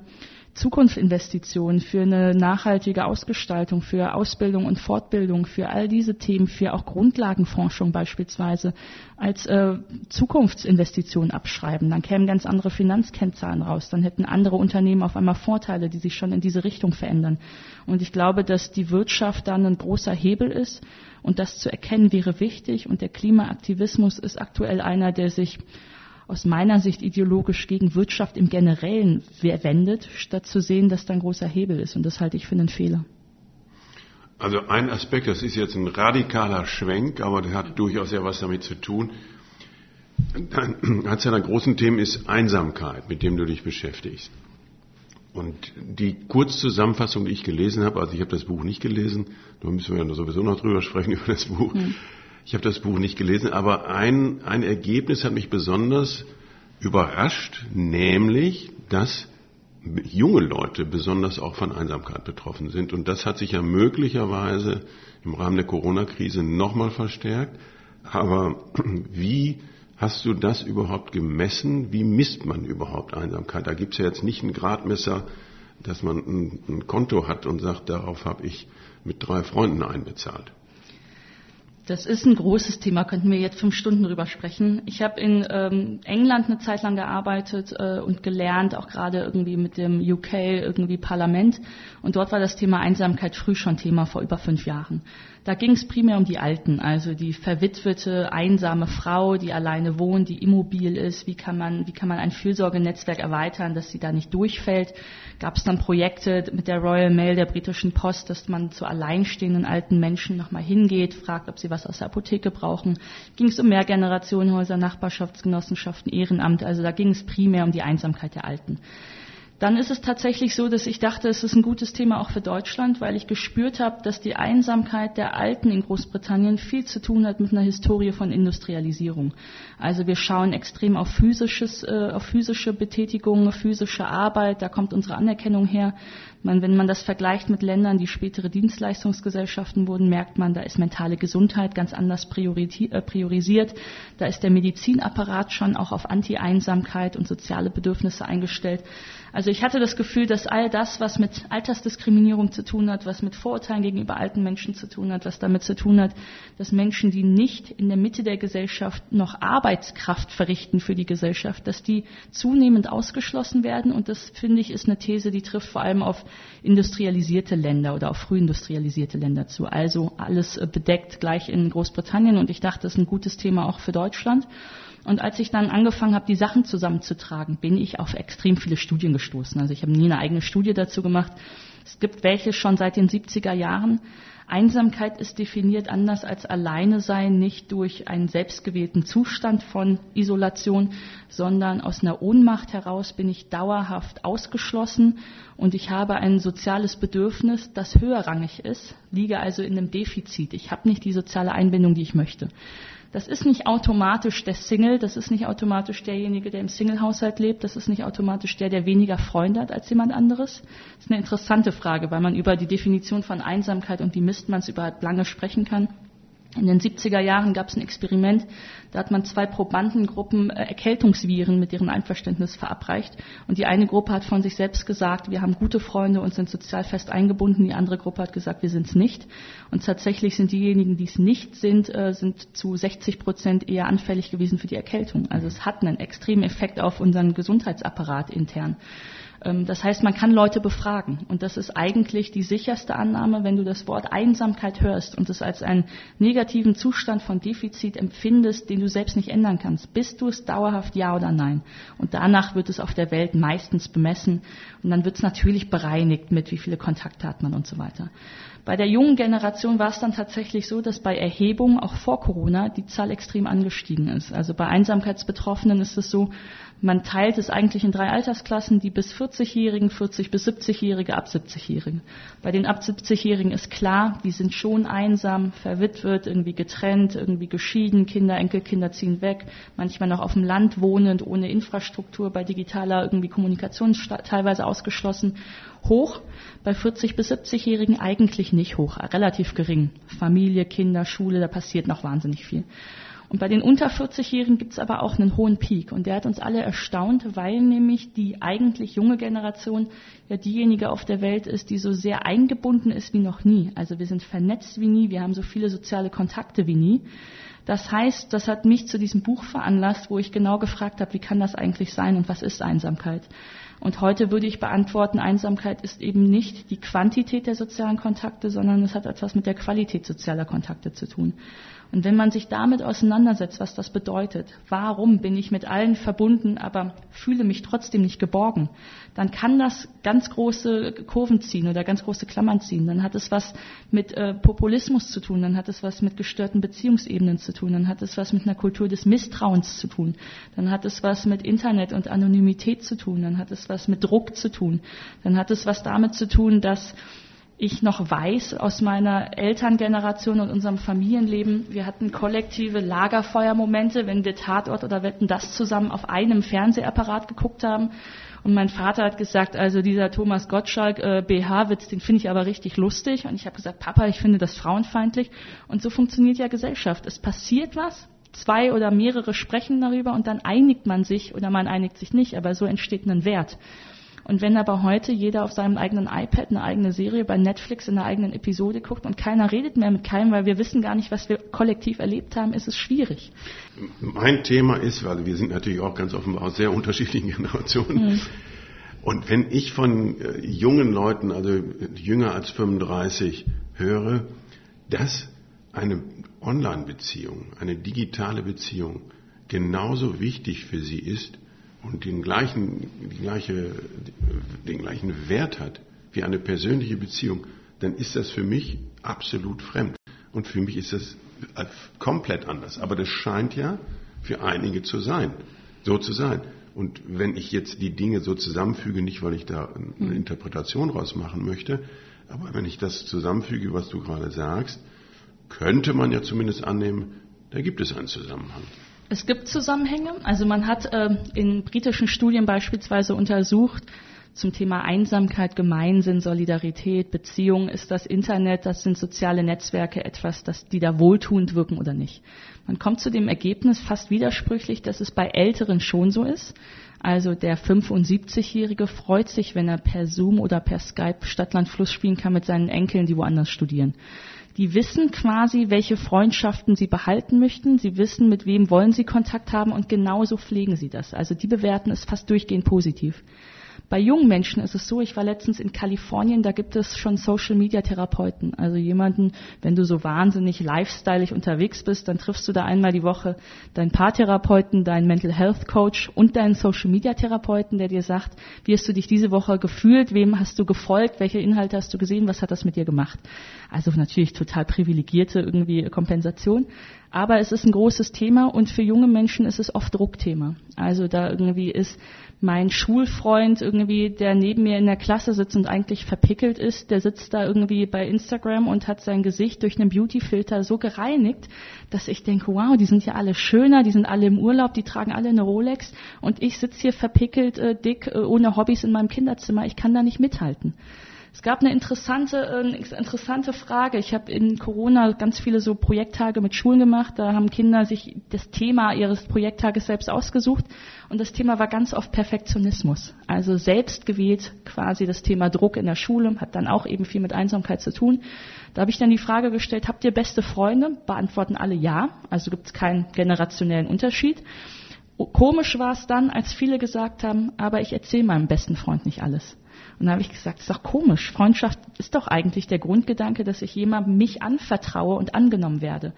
Zukunftsinvestitionen, für eine nachhaltige Ausgestaltung, für Ausbildung und Fortbildung, für all diese Themen, für auch Grundlagenforschung beispielsweise als äh, Zukunftsinvestition abschreiben. Dann kämen ganz andere Finanzkennzahlen raus. Dann hätten andere Unternehmen auf einmal Vorteile, die sich schon in diese Richtung verändern. Und ich glaube, dass die Wirtschaft dann ein großer Hebel ist. Und das zu erkennen wäre wichtig. Und der Klimaaktivismus ist aktuell einer, der sich aus meiner Sicht ideologisch gegen Wirtschaft im Generellen wendet, statt zu sehen, dass da ein großer Hebel ist. Und das halte ich für einen Fehler. Also ein Aspekt, das ist jetzt ein radikaler Schwenk, aber der hat durchaus ja was damit zu tun. [CLEARS THROAT] Eines deiner großen Themen ist Einsamkeit, mit dem du dich beschäftigst. Und die Kurzzusammenfassung, die ich gelesen habe, also ich habe das Buch nicht gelesen, da müssen wir ja sowieso noch drüber sprechen [LAUGHS] über das Buch. Hm. Ich habe das Buch nicht gelesen, aber ein, ein Ergebnis hat mich besonders überrascht, nämlich, dass junge Leute besonders auch von Einsamkeit betroffen sind. Und das hat sich ja möglicherweise im Rahmen der Corona-Krise nochmal verstärkt. Aber [CLEARS THROAT] wie hast du das überhaupt gemessen? Wie misst man überhaupt Einsamkeit? Da gibt es ja jetzt nicht ein Gradmesser, dass man ein, ein Konto hat und sagt, darauf habe ich mit drei Freunden einbezahlt. Das ist ein großes Thema, könnten wir jetzt fünf Stunden drüber sprechen. Ich habe in ähm, England eine Zeit lang gearbeitet äh, und gelernt, auch gerade irgendwie mit dem UK irgendwie Parlament. Und dort war das Thema Einsamkeit früh schon Thema vor über fünf Jahren. Da ging es primär um die Alten, also die verwitwete, einsame Frau, die alleine wohnt, die immobil ist. Wie kann man, wie kann man ein Fürsorgenetzwerk erweitern, dass sie da nicht durchfällt? Gab es dann Projekte mit der Royal Mail der britischen Post, dass man zu alleinstehenden alten Menschen nochmal hingeht, fragt, ob sie was aus der Apotheke brauchen? Ging es um Mehrgenerationenhäuser, Nachbarschaftsgenossenschaften, Ehrenamt? Also da ging es primär um die Einsamkeit der Alten dann ist es tatsächlich so, dass ich dachte, es ist ein gutes Thema auch für Deutschland, weil ich gespürt habe, dass die Einsamkeit der Alten in Großbritannien viel zu tun hat mit einer Historie von Industrialisierung. Also wir schauen extrem auf physisches, äh, auf physische Betätigung, physische Arbeit, da kommt unsere Anerkennung her. Man, wenn man das vergleicht mit Ländern, die spätere Dienstleistungsgesellschaften wurden, merkt man, da ist mentale Gesundheit ganz anders äh, priorisiert. Da ist der Medizinapparat schon auch auf Anti-Einsamkeit und soziale Bedürfnisse eingestellt. Also ich hatte das Gefühl, dass all das, was mit Altersdiskriminierung zu tun hat, was mit Vorurteilen gegenüber alten Menschen zu tun hat, was damit zu tun hat, dass Menschen, die nicht in der Mitte der Gesellschaft noch Arbeitskraft verrichten für die Gesellschaft, dass die zunehmend ausgeschlossen werden. Und das, finde ich, ist eine These, die trifft vor allem auf industrialisierte Länder oder auf frühindustrialisierte Länder zu. Also alles bedeckt gleich in Großbritannien. Und ich dachte, das ist ein gutes Thema auch für Deutschland. Und als ich dann angefangen habe, die Sachen zusammenzutragen, bin ich auf extrem viele Studien gestoßen. Also ich habe nie eine eigene Studie dazu gemacht. Es gibt welche schon seit den 70er Jahren. Einsamkeit ist definiert anders als alleine sein, nicht durch einen selbstgewählten Zustand von Isolation, sondern aus einer Ohnmacht heraus bin ich dauerhaft ausgeschlossen und ich habe ein soziales Bedürfnis, das höherrangig ist, liege also in einem Defizit. Ich habe nicht die soziale Einbindung, die ich möchte. Das ist nicht automatisch der Single, das ist nicht automatisch derjenige, der im Single-Haushalt lebt, das ist nicht automatisch der, der weniger Freunde hat als jemand anderes. Das ist eine interessante Frage, weil man über die Definition von Einsamkeit und wie misst man es überhaupt lange sprechen kann. In den 70er Jahren gab es ein Experiment, da hat man zwei Probandengruppen äh, Erkältungsviren mit ihrem Einverständnis verabreicht. Und die eine Gruppe hat von sich selbst gesagt, wir haben gute Freunde und sind sozial fest eingebunden. Die andere Gruppe hat gesagt, wir sind es nicht. Und tatsächlich sind diejenigen, die es nicht sind, äh, sind zu 60 Prozent eher anfällig gewesen für die Erkältung. Also es hat einen extremen Effekt auf unseren Gesundheitsapparat intern. Ähm, das heißt, man kann Leute befragen. Und das ist eigentlich die sicherste Annahme, wenn du das Wort Einsamkeit hörst und es als einen negativen Zustand von Defizit empfindest, den du selbst nicht ändern kannst. Bist du es dauerhaft ja oder nein? Und danach wird es auf der Welt meistens bemessen. Und dann wird es natürlich bereinigt mit, wie viele Kontakte hat man und so weiter. Bei der jungen Generation war es dann tatsächlich so, dass bei Erhebungen auch vor Corona die Zahl extrem angestiegen ist. Also bei Einsamkeitsbetroffenen ist es so, man teilt es eigentlich in drei Altersklassen, die bis 40-Jährigen, 40 bis 70-Jährige, ab 70-Jährigen. Bei den ab 70-Jährigen ist klar, die sind schon einsam, verwitwet, irgendwie getrennt, irgendwie geschieden, Kinder, Enkelkinder ziehen weg, manchmal noch auf dem Land wohnend, ohne Infrastruktur, bei digitaler irgendwie Kommunikation teilweise ausgeschlossen. Hoch, bei 40 bis 70-Jährigen eigentlich nicht hoch, relativ gering. Familie, Kinder, Schule, da passiert noch wahnsinnig viel. Und bei den unter 40-Jährigen gibt es aber auch einen hohen Peak. Und der hat uns alle erstaunt, weil nämlich die eigentlich junge Generation ja diejenige auf der Welt ist, die so sehr eingebunden ist wie noch nie. Also wir sind vernetzt wie nie, wir haben so viele soziale Kontakte wie nie. Das heißt, das hat mich zu diesem Buch veranlasst, wo ich genau gefragt habe, wie kann das eigentlich sein und was ist Einsamkeit? Und heute würde ich beantworten, Einsamkeit ist eben nicht die Quantität der sozialen Kontakte, sondern es hat etwas mit der Qualität sozialer Kontakte zu tun. Und wenn man sich damit auseinandersetzt, was das bedeutet, warum bin ich mit allen verbunden, aber fühle mich trotzdem nicht geborgen, dann kann das ganz große Kurven ziehen oder ganz große Klammern ziehen. Dann hat es was mit äh, Populismus zu tun, dann hat es was mit gestörten Beziehungsebenen zu tun, dann hat es was mit einer Kultur des Misstrauens zu tun, dann hat es was mit Internet und Anonymität zu tun, dann hat es was mit Druck zu tun, dann hat es was damit zu tun, dass ich noch weiß aus meiner Elterngeneration und unserem Familienleben, wir hatten kollektive Lagerfeuermomente, wenn wir Tatort oder Wetten das zusammen auf einem Fernsehapparat geguckt haben. Und mein Vater hat gesagt, also dieser Thomas Gottschalk äh, BH-Witz, den finde ich aber richtig lustig. Und ich habe gesagt, Papa, ich finde das frauenfeindlich. Und so funktioniert ja Gesellschaft. Es passiert was, zwei oder mehrere sprechen darüber und dann einigt man sich oder man einigt sich nicht, aber so entsteht ein Wert. Und wenn aber heute jeder auf seinem eigenen iPad eine eigene Serie bei Netflix in einer eigenen Episode guckt und keiner redet mehr mit keinem, weil wir wissen gar nicht, was wir kollektiv erlebt haben, ist es schwierig. Mein Thema ist, weil wir sind natürlich auch ganz offenbar aus sehr unterschiedlichen [LAUGHS] Generationen. Mhm. Und wenn ich von äh, jungen Leuten, also jünger als 35, höre, dass eine Online-Beziehung, eine digitale Beziehung genauso wichtig für sie ist und den gleichen, die gleiche, den gleichen Wert hat wie eine persönliche Beziehung, dann ist das für mich absolut fremd. Und für mich ist das komplett anders. Aber das scheint ja für einige zu sein, so zu sein. Und wenn ich jetzt die Dinge so zusammenfüge, nicht weil ich da eine hm. Interpretation rausmachen möchte, aber wenn ich das zusammenfüge, was du gerade sagst, könnte man ja zumindest annehmen, da gibt es einen Zusammenhang. Es gibt Zusammenhänge. Also man hat äh, in britischen Studien beispielsweise untersucht, zum Thema Einsamkeit, Gemeinsinn, Solidarität, Beziehung, ist das Internet, das sind soziale Netzwerke etwas, das, die da wohltuend wirken oder nicht. Man kommt zu dem Ergebnis fast widersprüchlich, dass es bei Älteren schon so ist. Also der 75-Jährige freut sich, wenn er per Zoom oder per Skype Stadtland Fluss spielen kann mit seinen Enkeln, die woanders studieren. Die wissen quasi, welche Freundschaften sie behalten möchten. Sie wissen, mit wem wollen sie Kontakt haben und genauso pflegen sie das. Also die bewerten es fast durchgehend positiv. Bei jungen Menschen ist es so, ich war letztens in Kalifornien, da gibt es schon Social Media Therapeuten. Also jemanden, wenn du so wahnsinnig lifestyleig unterwegs bist, dann triffst du da einmal die Woche deinen Paartherapeuten, deinen Mental Health Coach und deinen Social Media Therapeuten, der dir sagt, wie hast du dich diese Woche gefühlt, wem hast du gefolgt, welche Inhalte hast du gesehen, was hat das mit dir gemacht. Also natürlich total privilegierte irgendwie Kompensation. Aber es ist ein großes Thema und für junge Menschen ist es oft Druckthema. Also da irgendwie ist mein Schulfreund irgendwie, der neben mir in der Klasse sitzt und eigentlich verpickelt ist, der sitzt da irgendwie bei Instagram und hat sein Gesicht durch einen Beautyfilter so gereinigt, dass ich denke, wow, die sind ja alle schöner, die sind alle im Urlaub, die tragen alle eine Rolex und ich sitze hier verpickelt, äh, dick, äh, ohne Hobbys in meinem Kinderzimmer. Ich kann da nicht mithalten. Es gab eine interessante, äh, interessante Frage. Ich habe in Corona ganz viele so Projekttage mit Schulen gemacht. Da haben Kinder sich das Thema ihres Projekttages selbst ausgesucht. Und das Thema war ganz oft Perfektionismus. Also selbst gewählt quasi das Thema Druck in der Schule, hat dann auch eben viel mit Einsamkeit zu tun. Da habe ich dann die Frage gestellt, habt ihr beste Freunde? Beantworten alle ja. Also gibt es keinen generationellen Unterschied. Komisch war es dann, als viele gesagt haben, aber ich erzähle meinem besten Freund nicht alles. Und da habe ich gesagt, das ist doch komisch. Freundschaft ist doch eigentlich der Grundgedanke, dass ich jemandem mich anvertraue und angenommen werde.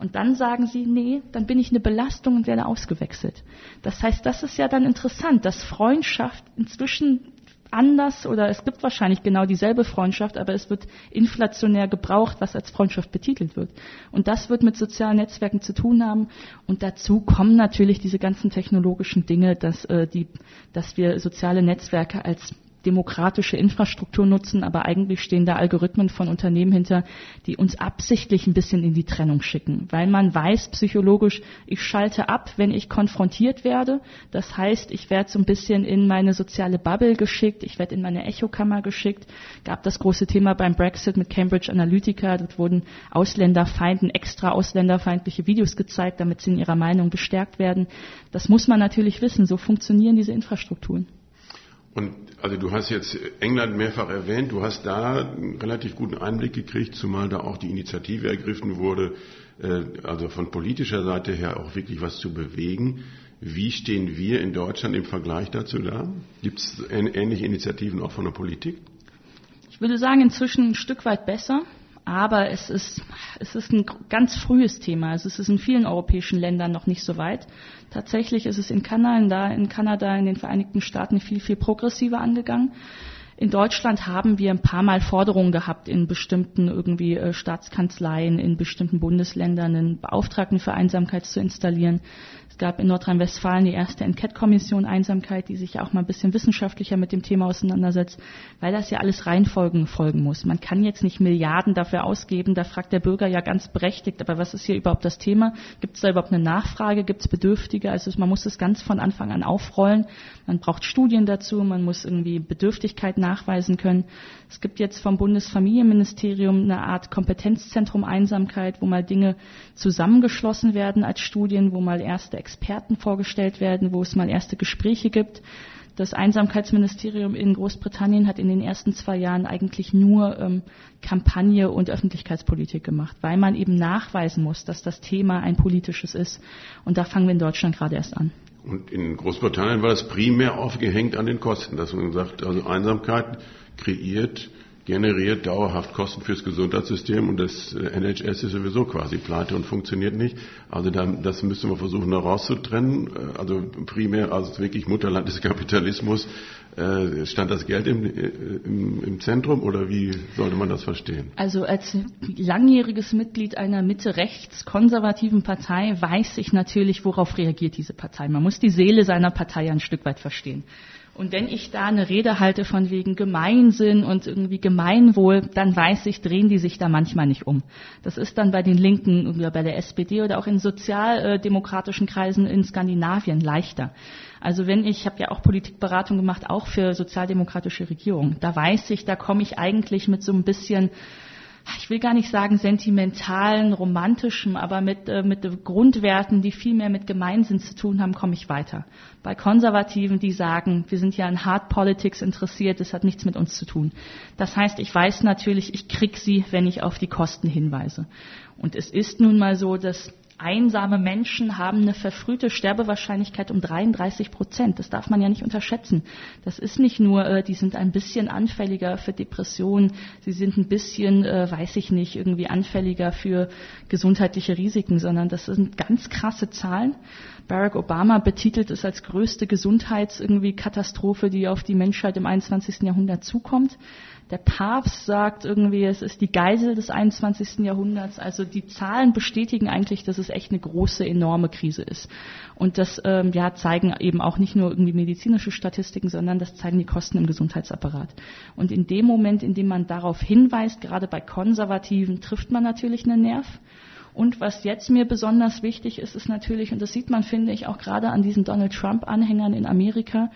Und dann sagen sie, nee, dann bin ich eine Belastung und werde ausgewechselt. Das heißt, das ist ja dann interessant, dass Freundschaft inzwischen anders oder es gibt wahrscheinlich genau dieselbe Freundschaft, aber es wird inflationär gebraucht, was als Freundschaft betitelt wird. Und das wird mit sozialen Netzwerken zu tun haben. Und dazu kommen natürlich diese ganzen technologischen Dinge, dass, äh, die, dass wir soziale Netzwerke als demokratische Infrastruktur nutzen, aber eigentlich stehen da Algorithmen von Unternehmen hinter, die uns absichtlich ein bisschen in die Trennung schicken, weil man weiß psychologisch, ich schalte ab, wenn ich konfrontiert werde. Das heißt, ich werde so ein bisschen in meine soziale Bubble geschickt, ich werde in meine Echokammer geschickt. Gab das große Thema beim Brexit mit Cambridge Analytica, dort wurden Ausländerfeinden extra ausländerfeindliche Videos gezeigt, damit sie in ihrer Meinung bestärkt werden. Das muss man natürlich wissen, so funktionieren diese Infrastrukturen. Und also du hast jetzt England mehrfach erwähnt, du hast da einen relativ guten Einblick gekriegt, zumal da auch die Initiative ergriffen wurde, äh, also von politischer Seite her auch wirklich was zu bewegen. Wie stehen wir in Deutschland im Vergleich dazu da? Gibt es ähnliche Initiativen auch von der Politik? Ich würde sagen, inzwischen ein Stück weit besser aber es ist, es ist ein ganz frühes Thema. Also es ist in vielen europäischen Ländern noch nicht so weit. Tatsächlich ist es in Kanada, in Kanada, in den Vereinigten Staaten viel, viel progressiver angegangen. In Deutschland haben wir ein paar Mal Forderungen gehabt, in bestimmten irgendwie äh, Staatskanzleien, in bestimmten Bundesländern einen Beauftragten für Einsamkeit zu installieren. Es gab in Nordrhein-Westfalen die erste Enquete-Kommission Einsamkeit, die sich ja auch mal ein bisschen wissenschaftlicher mit dem Thema auseinandersetzt, weil das ja alles Reihenfolgen folgen muss. Man kann jetzt nicht Milliarden dafür ausgeben, da fragt der Bürger ja ganz berechtigt, aber was ist hier überhaupt das Thema? Gibt es da überhaupt eine Nachfrage? Gibt es Bedürftige? Also man muss es ganz von Anfang an aufrollen. Man braucht Studien dazu, man muss irgendwie Bedürftigkeit nachweisen können. Es gibt jetzt vom Bundesfamilienministerium eine Art Kompetenzzentrum Einsamkeit, wo mal Dinge zusammengeschlossen werden als Studien, wo mal erste Experten vorgestellt werden, wo es mal erste Gespräche gibt. Das Einsamkeitsministerium in Großbritannien hat in den ersten zwei Jahren eigentlich nur ähm, Kampagne und Öffentlichkeitspolitik gemacht, weil man eben nachweisen muss, dass das Thema ein politisches ist. Und da fangen wir in Deutschland gerade erst an. Und in Großbritannien war das primär aufgehängt an den Kosten, dass man sagt, also Einsamkeit kreiert generiert dauerhaft Kosten fürs Gesundheitssystem und das äh, NHS ist sowieso quasi pleite und funktioniert nicht. Also da, das müssen wir versuchen da rauszutrennen. Äh, also primär, also wirklich Mutterland des Kapitalismus. Äh, stand das Geld im, im, im Zentrum oder wie sollte man das verstehen? Also als langjähriges Mitglied einer Mitte-rechts-konservativen Partei weiß ich natürlich, worauf reagiert diese Partei. Man muss die Seele seiner Partei ein Stück weit verstehen. Und wenn ich da eine Rede halte von wegen Gemeinsinn und irgendwie Gemeinwohl, dann weiß ich, drehen die sich da manchmal nicht um. Das ist dann bei den Linken oder bei der SPD oder auch in sozialdemokratischen Kreisen in Skandinavien leichter. Also wenn ich, ich habe ja auch Politikberatung gemacht, auch für sozialdemokratische Regierungen, da weiß ich, da komme ich eigentlich mit so ein bisschen ich will gar nicht sagen sentimentalen, romantischen, aber mit, äh, mit Grundwerten, die viel mehr mit Gemeinsinn zu tun haben, komme ich weiter. Bei Konservativen, die sagen, wir sind ja an Hard Politics interessiert, das hat nichts mit uns zu tun. Das heißt, ich weiß natürlich, ich krieg sie, wenn ich auf die Kosten hinweise. Und es ist nun mal so, dass Einsame Menschen haben eine verfrühte Sterbewahrscheinlichkeit um 33 Prozent. Das darf man ja nicht unterschätzen. Das ist nicht nur, äh, die sind ein bisschen anfälliger für Depressionen, sie sind ein bisschen, äh, weiß ich nicht, irgendwie anfälliger für gesundheitliche Risiken, sondern das sind ganz krasse Zahlen. Barack Obama betitelt es als größte Gesundheitskatastrophe, die auf die Menschheit im 21. Jahrhundert zukommt. Der Papst sagt irgendwie, es ist die Geisel des 21. Jahrhunderts. Also die Zahlen bestätigen eigentlich, dass es echt eine große, enorme Krise ist. Und das ähm, ja, zeigen eben auch nicht nur irgendwie medizinische Statistiken, sondern das zeigen die Kosten im Gesundheitsapparat. Und in dem Moment, in dem man darauf hinweist, gerade bei Konservativen, trifft man natürlich einen Nerv. Und was jetzt mir besonders wichtig ist, ist natürlich, und das sieht man, finde ich, auch gerade an diesen Donald Trump-Anhängern in Amerika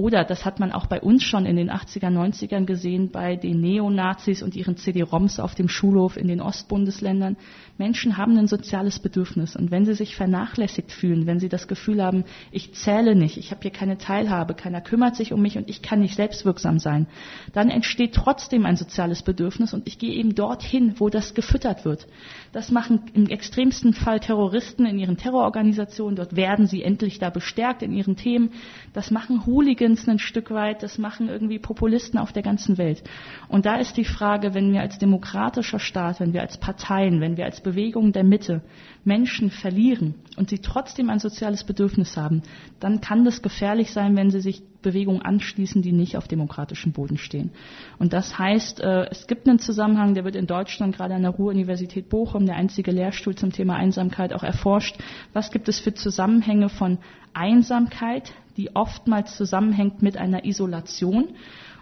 oder, das hat man auch bei uns schon in den 80er, 90ern gesehen, bei den Neonazis und ihren CD-ROMs auf dem Schulhof in den Ostbundesländern. Menschen haben ein soziales Bedürfnis. Und wenn sie sich vernachlässigt fühlen, wenn sie das Gefühl haben, ich zähle nicht, ich habe hier keine Teilhabe, keiner kümmert sich um mich und ich kann nicht selbstwirksam sein, dann entsteht trotzdem ein soziales Bedürfnis und ich gehe eben dorthin, wo das gefüttert wird. Das machen im extremsten Fall Terroristen in ihren Terrororganisationen. Dort werden sie endlich da bestärkt in ihren Themen. Das machen Hooligans ein Stück weit. Das machen irgendwie Populisten auf der ganzen Welt. Und da ist die Frage, wenn wir als demokratischer Staat, wenn wir als Parteien, wenn wir als Bewegung der Mitte Menschen verlieren und sie trotzdem ein soziales Bedürfnis haben, dann kann das gefährlich sein, wenn sie sich Bewegungen anschließen, die nicht auf demokratischem Boden stehen. Und das heißt, äh, es gibt einen Zusammenhang, der wird in Deutschland gerade an der Ruhr-Universität Bochum, der einzige Lehrstuhl zum Thema Einsamkeit, auch erforscht. Was gibt es für Zusammenhänge von Einsamkeit, die oftmals zusammenhängt mit einer Isolation?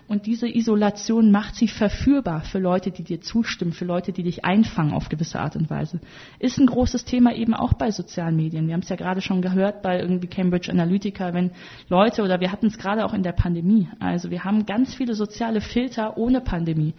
Und diese Isolation macht sie verführbar für Leute, die dir zustimmen, für Leute, die dich einfangen auf gewisse Art und Weise. Ist ein großes Thema eben auch bei sozialen Medien. Wir haben es ja gerade schon gehört bei irgendwie Cambridge Analytica, wenn Leute, oder wir hatten es gerade auch in der Pandemie, also wir haben ganz viele soziale Filter ohne Pandemie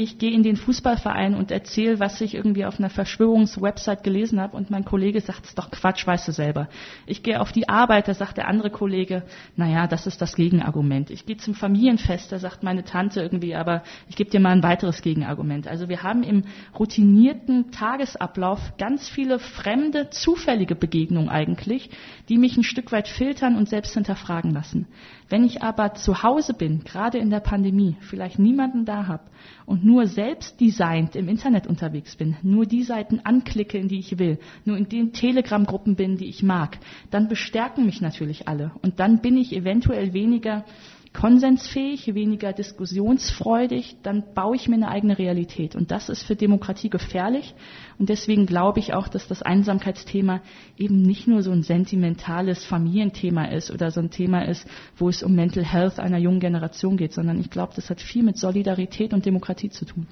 ich gehe in den Fußballverein und erzähle, was ich irgendwie auf einer Verschwörungswebsite gelesen habe und mein Kollege sagt, es doch Quatsch, weißt du selber. Ich gehe auf die Arbeit, da sagt der andere Kollege, naja, das ist das Gegenargument. Ich gehe zum Familienfest, da sagt meine Tante irgendwie, aber ich gebe dir mal ein weiteres Gegenargument. Also wir haben im routinierten Tagesablauf ganz viele fremde, zufällige Begegnungen eigentlich, die mich ein Stück weit filtern und selbst hinterfragen lassen. Wenn ich aber zu Hause bin, gerade in der Pandemie, vielleicht niemanden da habe und nur selbst designt im Internet unterwegs bin, nur die Seiten anklicke, in die ich will, nur in den Telegram-Gruppen bin, die ich mag, dann bestärken mich natürlich alle. Und dann bin ich eventuell weniger konsensfähig, weniger diskussionsfreudig, dann baue ich mir eine eigene Realität. Und das ist für Demokratie gefährlich. Und deswegen glaube ich auch, dass das Einsamkeitsthema eben nicht nur so ein sentimentales Familienthema ist oder so ein Thema ist, wo es um Mental Health einer jungen Generation geht, sondern ich glaube, das hat viel mit Solidarität und Demokratie zu tun.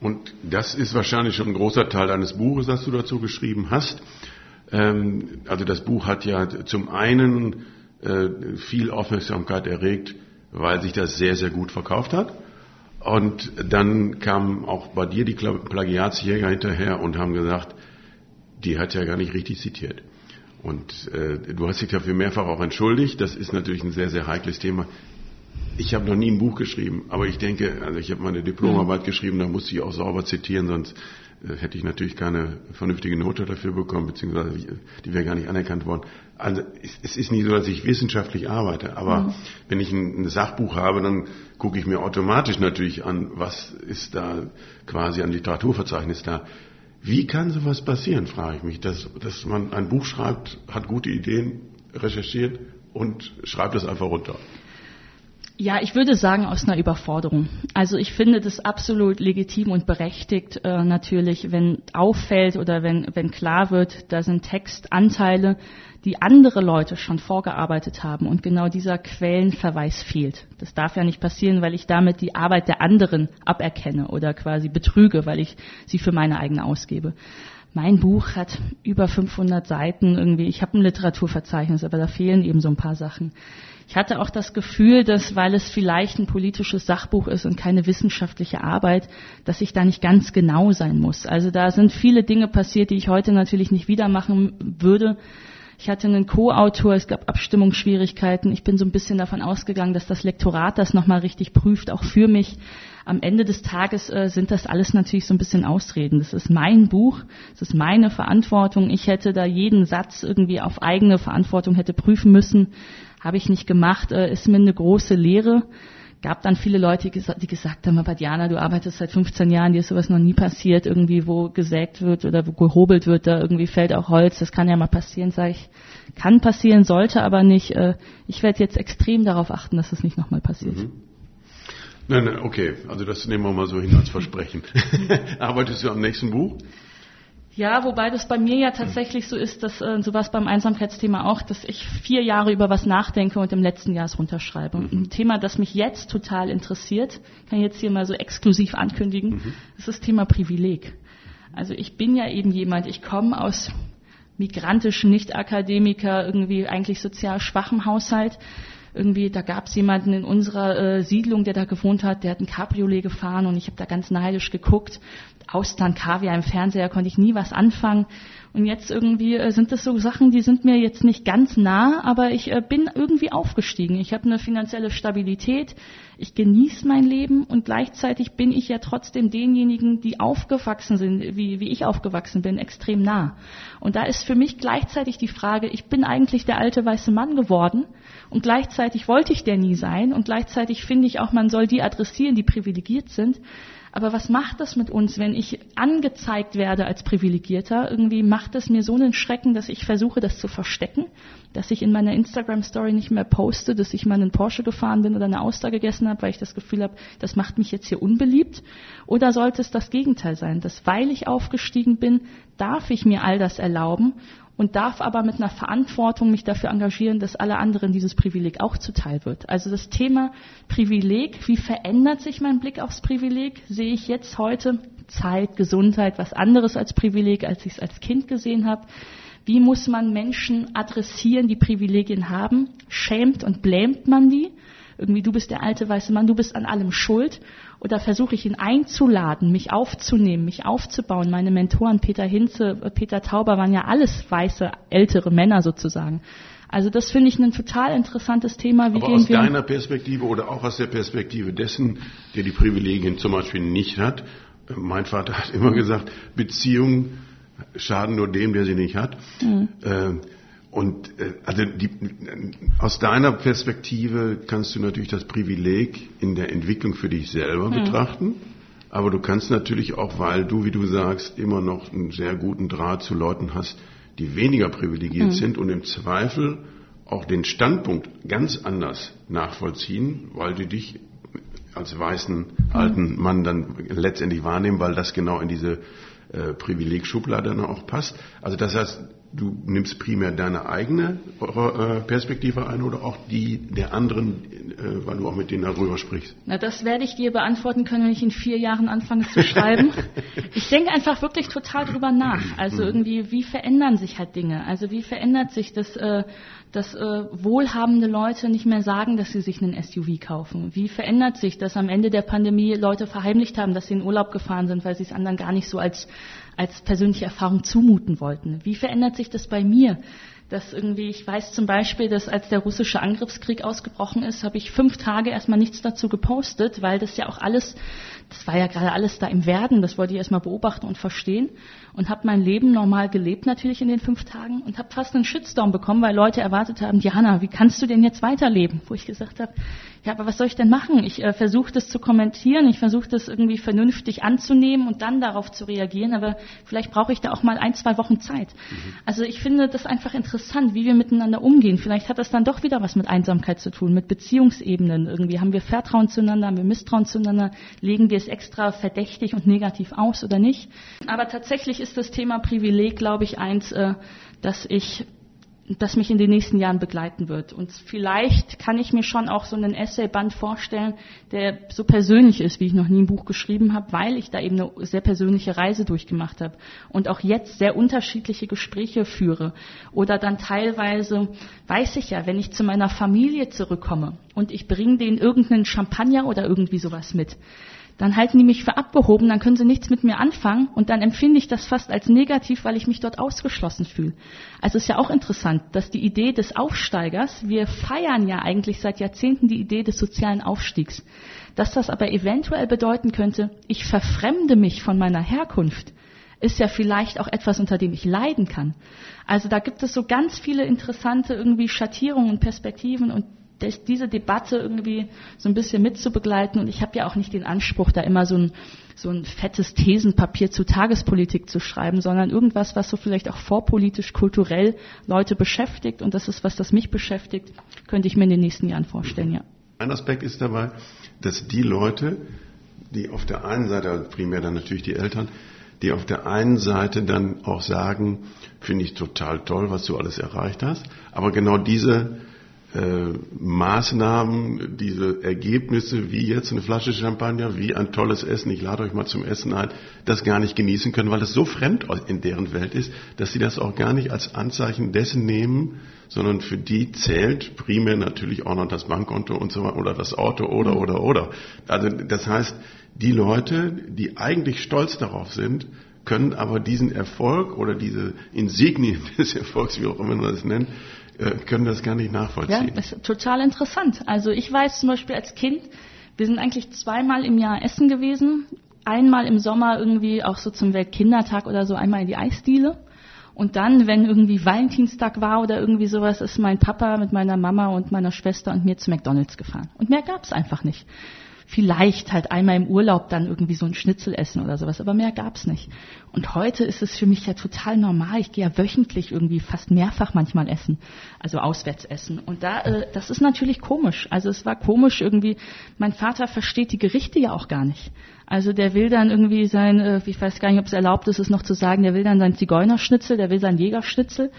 Und das ist wahrscheinlich schon ein großer Teil deines Buches, das du dazu geschrieben hast. Ähm, also das Buch hat ja zum einen äh, viel Aufmerksamkeit erregt weil sich das sehr, sehr gut verkauft hat. Und dann kamen auch bei dir die Plagiatsjäger hinterher und haben gesagt, die hat ja gar nicht richtig zitiert. Und äh, du hast dich dafür mehrfach auch entschuldigt. Das ist natürlich ein sehr, sehr heikles Thema. Ich habe noch nie ein Buch geschrieben, aber ich denke, also ich habe meine Diplomarbeit mhm. geschrieben, da musste ich auch sauber zitieren, sonst hätte ich natürlich keine vernünftige Note dafür bekommen, beziehungsweise die wäre gar nicht anerkannt worden. Also es ist nicht so, dass ich wissenschaftlich arbeite, aber mhm. wenn ich ein, ein, Sachbuch habe, dann gucke ich mir automatisch natürlich an, was ist da quasi an Literaturverzeichnis da. Wie kann sowas passieren, frage ich mich, dass, dass man ein Buch schreibt, hat gute Ideen, recherchiert und schreibt es einfach runter. Ja, ich würde sagen aus einer Überforderung. Also ich finde das absolut legitim und berechtigt äh, natürlich, wenn auffällt oder wenn, wenn klar wird, da sind Textanteile, die andere Leute schon vorgearbeitet haben und genau dieser Quellenverweis fehlt. Das darf ja nicht passieren, weil ich damit die Arbeit der anderen aberkenne oder quasi betrüge, weil ich sie für meine eigene ausgebe. Mein Buch hat über 500 Seiten irgendwie. Ich habe ein Literaturverzeichnis, aber da fehlen eben so ein paar Sachen. Ich hatte auch das Gefühl, dass, weil es vielleicht ein politisches Sachbuch ist und keine wissenschaftliche Arbeit, dass ich da nicht ganz genau sein muss. Also da sind viele Dinge passiert, die ich heute natürlich nicht wieder machen würde. Ich hatte einen Co-Autor, es gab Abstimmungsschwierigkeiten. Ich bin so ein bisschen davon ausgegangen, dass das Lektorat das nochmal richtig prüft, auch für mich. Am Ende des Tages äh, sind das alles natürlich so ein bisschen Ausreden. Das ist mein Buch, das ist meine Verantwortung. Ich hätte da jeden Satz irgendwie auf eigene Verantwortung hätte prüfen müssen habe ich nicht gemacht, äh, ist mir eine große Lehre. Gab dann viele Leute, die gesagt haben, aber Diana, du arbeitest seit 15 Jahren, dir ist sowas noch nie passiert, irgendwie wo gesägt wird oder wo gehobelt wird, da irgendwie fällt auch Holz, das kann ja mal passieren, sage ich. Kann passieren, sollte aber nicht. Äh, ich werde jetzt extrem darauf achten, dass das nicht nochmal passiert. Mhm. Nein, nein, okay, also das nehmen wir mal so hin als Versprechen. [LAUGHS] Arbeitest du am nächsten Buch? Ja, wobei das bei mir ja tatsächlich so ist, dass äh, sowas beim Einsamkeitsthema auch, dass ich vier Jahre über was nachdenke und im letzten Jahr es runterschreibe. Mhm. Ein Thema, das mich jetzt total interessiert, kann ich jetzt hier mal so exklusiv ankündigen, mhm. ist das Thema Privileg. Also ich bin ja eben jemand, ich komme aus migrantischen Nicht-Akademiker, irgendwie eigentlich sozial schwachem Haushalt irgendwie, da gab es jemanden in unserer äh, Siedlung, der da gewohnt hat, der hat ein Cabriolet gefahren und ich habe da ganz neidisch geguckt. Austern, Kaviar im Fernseher konnte ich nie was anfangen. Und jetzt irgendwie äh, sind das so Sachen, die sind mir jetzt nicht ganz nah, aber ich äh, bin irgendwie aufgestiegen. Ich habe eine finanzielle Stabilität, ich genieße mein Leben und gleichzeitig bin ich ja trotzdem denjenigen, die aufgewachsen sind, wie, wie ich aufgewachsen bin, extrem nah. Und da ist für mich gleichzeitig die Frage, ich bin eigentlich der alte weiße Mann geworden und gleichzeitig wollte ich der nie sein und gleichzeitig finde ich auch, man soll die adressieren, die privilegiert sind. Aber was macht das mit uns, wenn ich angezeigt werde als Privilegierter? Irgendwie macht es mir so einen Schrecken, dass ich versuche, das zu verstecken, dass ich in meiner Instagram-Story nicht mehr poste, dass ich mal einen Porsche gefahren bin oder eine Auster gegessen habe, weil ich das Gefühl habe, das macht mich jetzt hier unbeliebt? Oder sollte es das Gegenteil sein, dass weil ich aufgestiegen bin, darf ich mir all das erlauben und darf aber mit einer Verantwortung mich dafür engagieren, dass alle anderen dieses Privileg auch zuteil wird. Also das Thema Privileg, wie verändert sich mein Blick aufs Privileg, sehe ich jetzt heute Zeit, Gesundheit, was anderes als Privileg, als ich es als Kind gesehen habe. Wie muss man Menschen adressieren, die Privilegien haben? Schämt und blämt man die? Irgendwie, du bist der alte weiße Mann, du bist an allem schuld. Oder versuche ich ihn einzuladen, mich aufzunehmen, mich aufzubauen? Meine Mentoren Peter Hinze, Peter Tauber waren ja alles weiße, ältere Männer sozusagen. Also das finde ich ein total interessantes Thema. Wie Aber aus deiner Perspektive oder auch aus der Perspektive dessen, der die Privilegien zum Beispiel nicht hat, mein Vater hat immer gesagt, Beziehungen schaden nur dem, der sie nicht hat. Mhm. Äh, und äh, also die, aus deiner Perspektive kannst du natürlich das Privileg in der Entwicklung für dich selber mhm. betrachten. Aber du kannst natürlich auch, weil du, wie du sagst, immer noch einen sehr guten Draht zu Leuten hast, die weniger privilegiert mhm. sind und im Zweifel auch den Standpunkt ganz anders nachvollziehen, weil die dich als weißen alten Mann dann letztendlich wahrnehmen, weil das genau in diese äh, Privilegschublade dann auch passt. Also das heißt, du nimmst primär deine eigene äh, Perspektive ein oder auch die der anderen, äh, weil du auch mit denen darüber sprichst? Na, das werde ich dir beantworten können, wenn ich in vier Jahren anfange zu schreiben. [LAUGHS] ich denke einfach wirklich total drüber nach. Also mhm. irgendwie, wie verändern sich halt Dinge? Also wie verändert sich das, äh, dass äh, wohlhabende Leute nicht mehr sagen, dass sie sich einen SUV kaufen? Wie verändert sich, dass am Ende der Pandemie Leute verheimlicht haben, dass sie in Urlaub gefahren sind, weil sie es anderen gar nicht so als als persönliche Erfahrung zumuten wollten. Wie verändert sich das bei mir? Dass irgendwie, ich weiß zum Beispiel, dass als der russische Angriffskrieg ausgebrochen ist, habe ich fünf Tage erstmal nichts dazu gepostet, weil das ja auch alles, das war ja gerade alles da im Werden, das wollte ich erstmal beobachten und verstehen und habe mein Leben normal gelebt natürlich in den fünf Tagen und habe fast einen Shitstorm bekommen, weil Leute erwartet haben, Diana, wie kannst du denn jetzt weiterleben? Wo ich gesagt habe, ja, aber was soll ich denn machen? Ich äh, versuche das zu kommentieren, ich versuche das irgendwie vernünftig anzunehmen und dann darauf zu reagieren, aber vielleicht brauche ich da auch mal ein, zwei Wochen Zeit. Mhm. Also ich finde das einfach interessant, wie wir miteinander umgehen. Vielleicht hat das dann doch wieder was mit Einsamkeit zu tun, mit Beziehungsebenen. Irgendwie haben wir Vertrauen zueinander, haben wir Misstrauen zueinander, legen wir es extra verdächtig und negativ aus oder nicht. Aber tatsächlich ist das Thema Privileg, glaube ich, eins, äh, dass ich das mich in den nächsten Jahren begleiten wird. Und vielleicht kann ich mir schon auch so einen Essayband vorstellen, der so persönlich ist, wie ich noch nie ein Buch geschrieben habe, weil ich da eben eine sehr persönliche Reise durchgemacht habe und auch jetzt sehr unterschiedliche Gespräche führe. Oder dann teilweise weiß ich ja, wenn ich zu meiner Familie zurückkomme und ich bringe denen irgendeinen Champagner oder irgendwie sowas mit, dann halten die mich für abgehoben, dann können sie nichts mit mir anfangen und dann empfinde ich das fast als negativ, weil ich mich dort ausgeschlossen fühle. Also ist ja auch interessant, dass die Idee des Aufsteigers, wir feiern ja eigentlich seit Jahrzehnten die Idee des sozialen Aufstiegs, dass das aber eventuell bedeuten könnte, ich verfremde mich von meiner Herkunft, ist ja vielleicht auch etwas, unter dem ich leiden kann. Also da gibt es so ganz viele interessante irgendwie Schattierungen und Perspektiven und diese Debatte irgendwie so ein bisschen mitzubegleiten. Und ich habe ja auch nicht den Anspruch, da immer so ein, so ein fettes Thesenpapier zu Tagespolitik zu schreiben, sondern irgendwas, was so vielleicht auch vorpolitisch, kulturell Leute beschäftigt. Und das ist was, das mich beschäftigt, könnte ich mir in den nächsten Jahren vorstellen, ja. Ein Aspekt ist dabei, dass die Leute, die auf der einen Seite, also primär dann natürlich die Eltern, die auf der einen Seite dann auch sagen, finde ich total toll, was du alles erreicht hast, aber genau diese äh, Maßnahmen, diese Ergebnisse, wie jetzt eine Flasche Champagner, wie ein tolles Essen, ich lade euch mal zum Essen ein, das gar nicht genießen können, weil es so fremd in deren Welt ist, dass sie das auch gar nicht als Anzeichen dessen nehmen, sondern für die zählt primär natürlich auch noch das Bankkonto und so weiter oder das Auto oder mhm. oder oder. Also das heißt, die Leute, die eigentlich stolz darauf sind, können aber diesen Erfolg oder diese Insignien [LAUGHS] des Erfolgs, wie auch immer man das nennt, äh, können das gar nicht nachvollziehen. Ja, das ist total interessant. Also ich weiß zum Beispiel als Kind, wir sind eigentlich zweimal im Jahr essen gewesen. Einmal im Sommer irgendwie auch so zum Weltkindertag oder so einmal in die Eisdiele. Und dann, wenn irgendwie Valentinstag war oder irgendwie sowas, ist mein Papa mit meiner Mama und meiner Schwester und mir zu McDonalds gefahren. Und mehr gab's einfach nicht vielleicht halt einmal im Urlaub dann irgendwie so ein Schnitzel essen oder sowas, aber mehr gab's nicht. Und heute ist es für mich ja total normal. Ich gehe ja wöchentlich irgendwie fast mehrfach manchmal essen, also auswärts essen. Und da, äh, das ist natürlich komisch. Also es war komisch irgendwie. Mein Vater versteht die Gerichte ja auch gar nicht. Also der will dann irgendwie sein, äh, ich weiß gar nicht, ob es erlaubt ist, es noch zu sagen, der will dann sein Zigeunerschnitzel, der will sein Jägerschnitzel.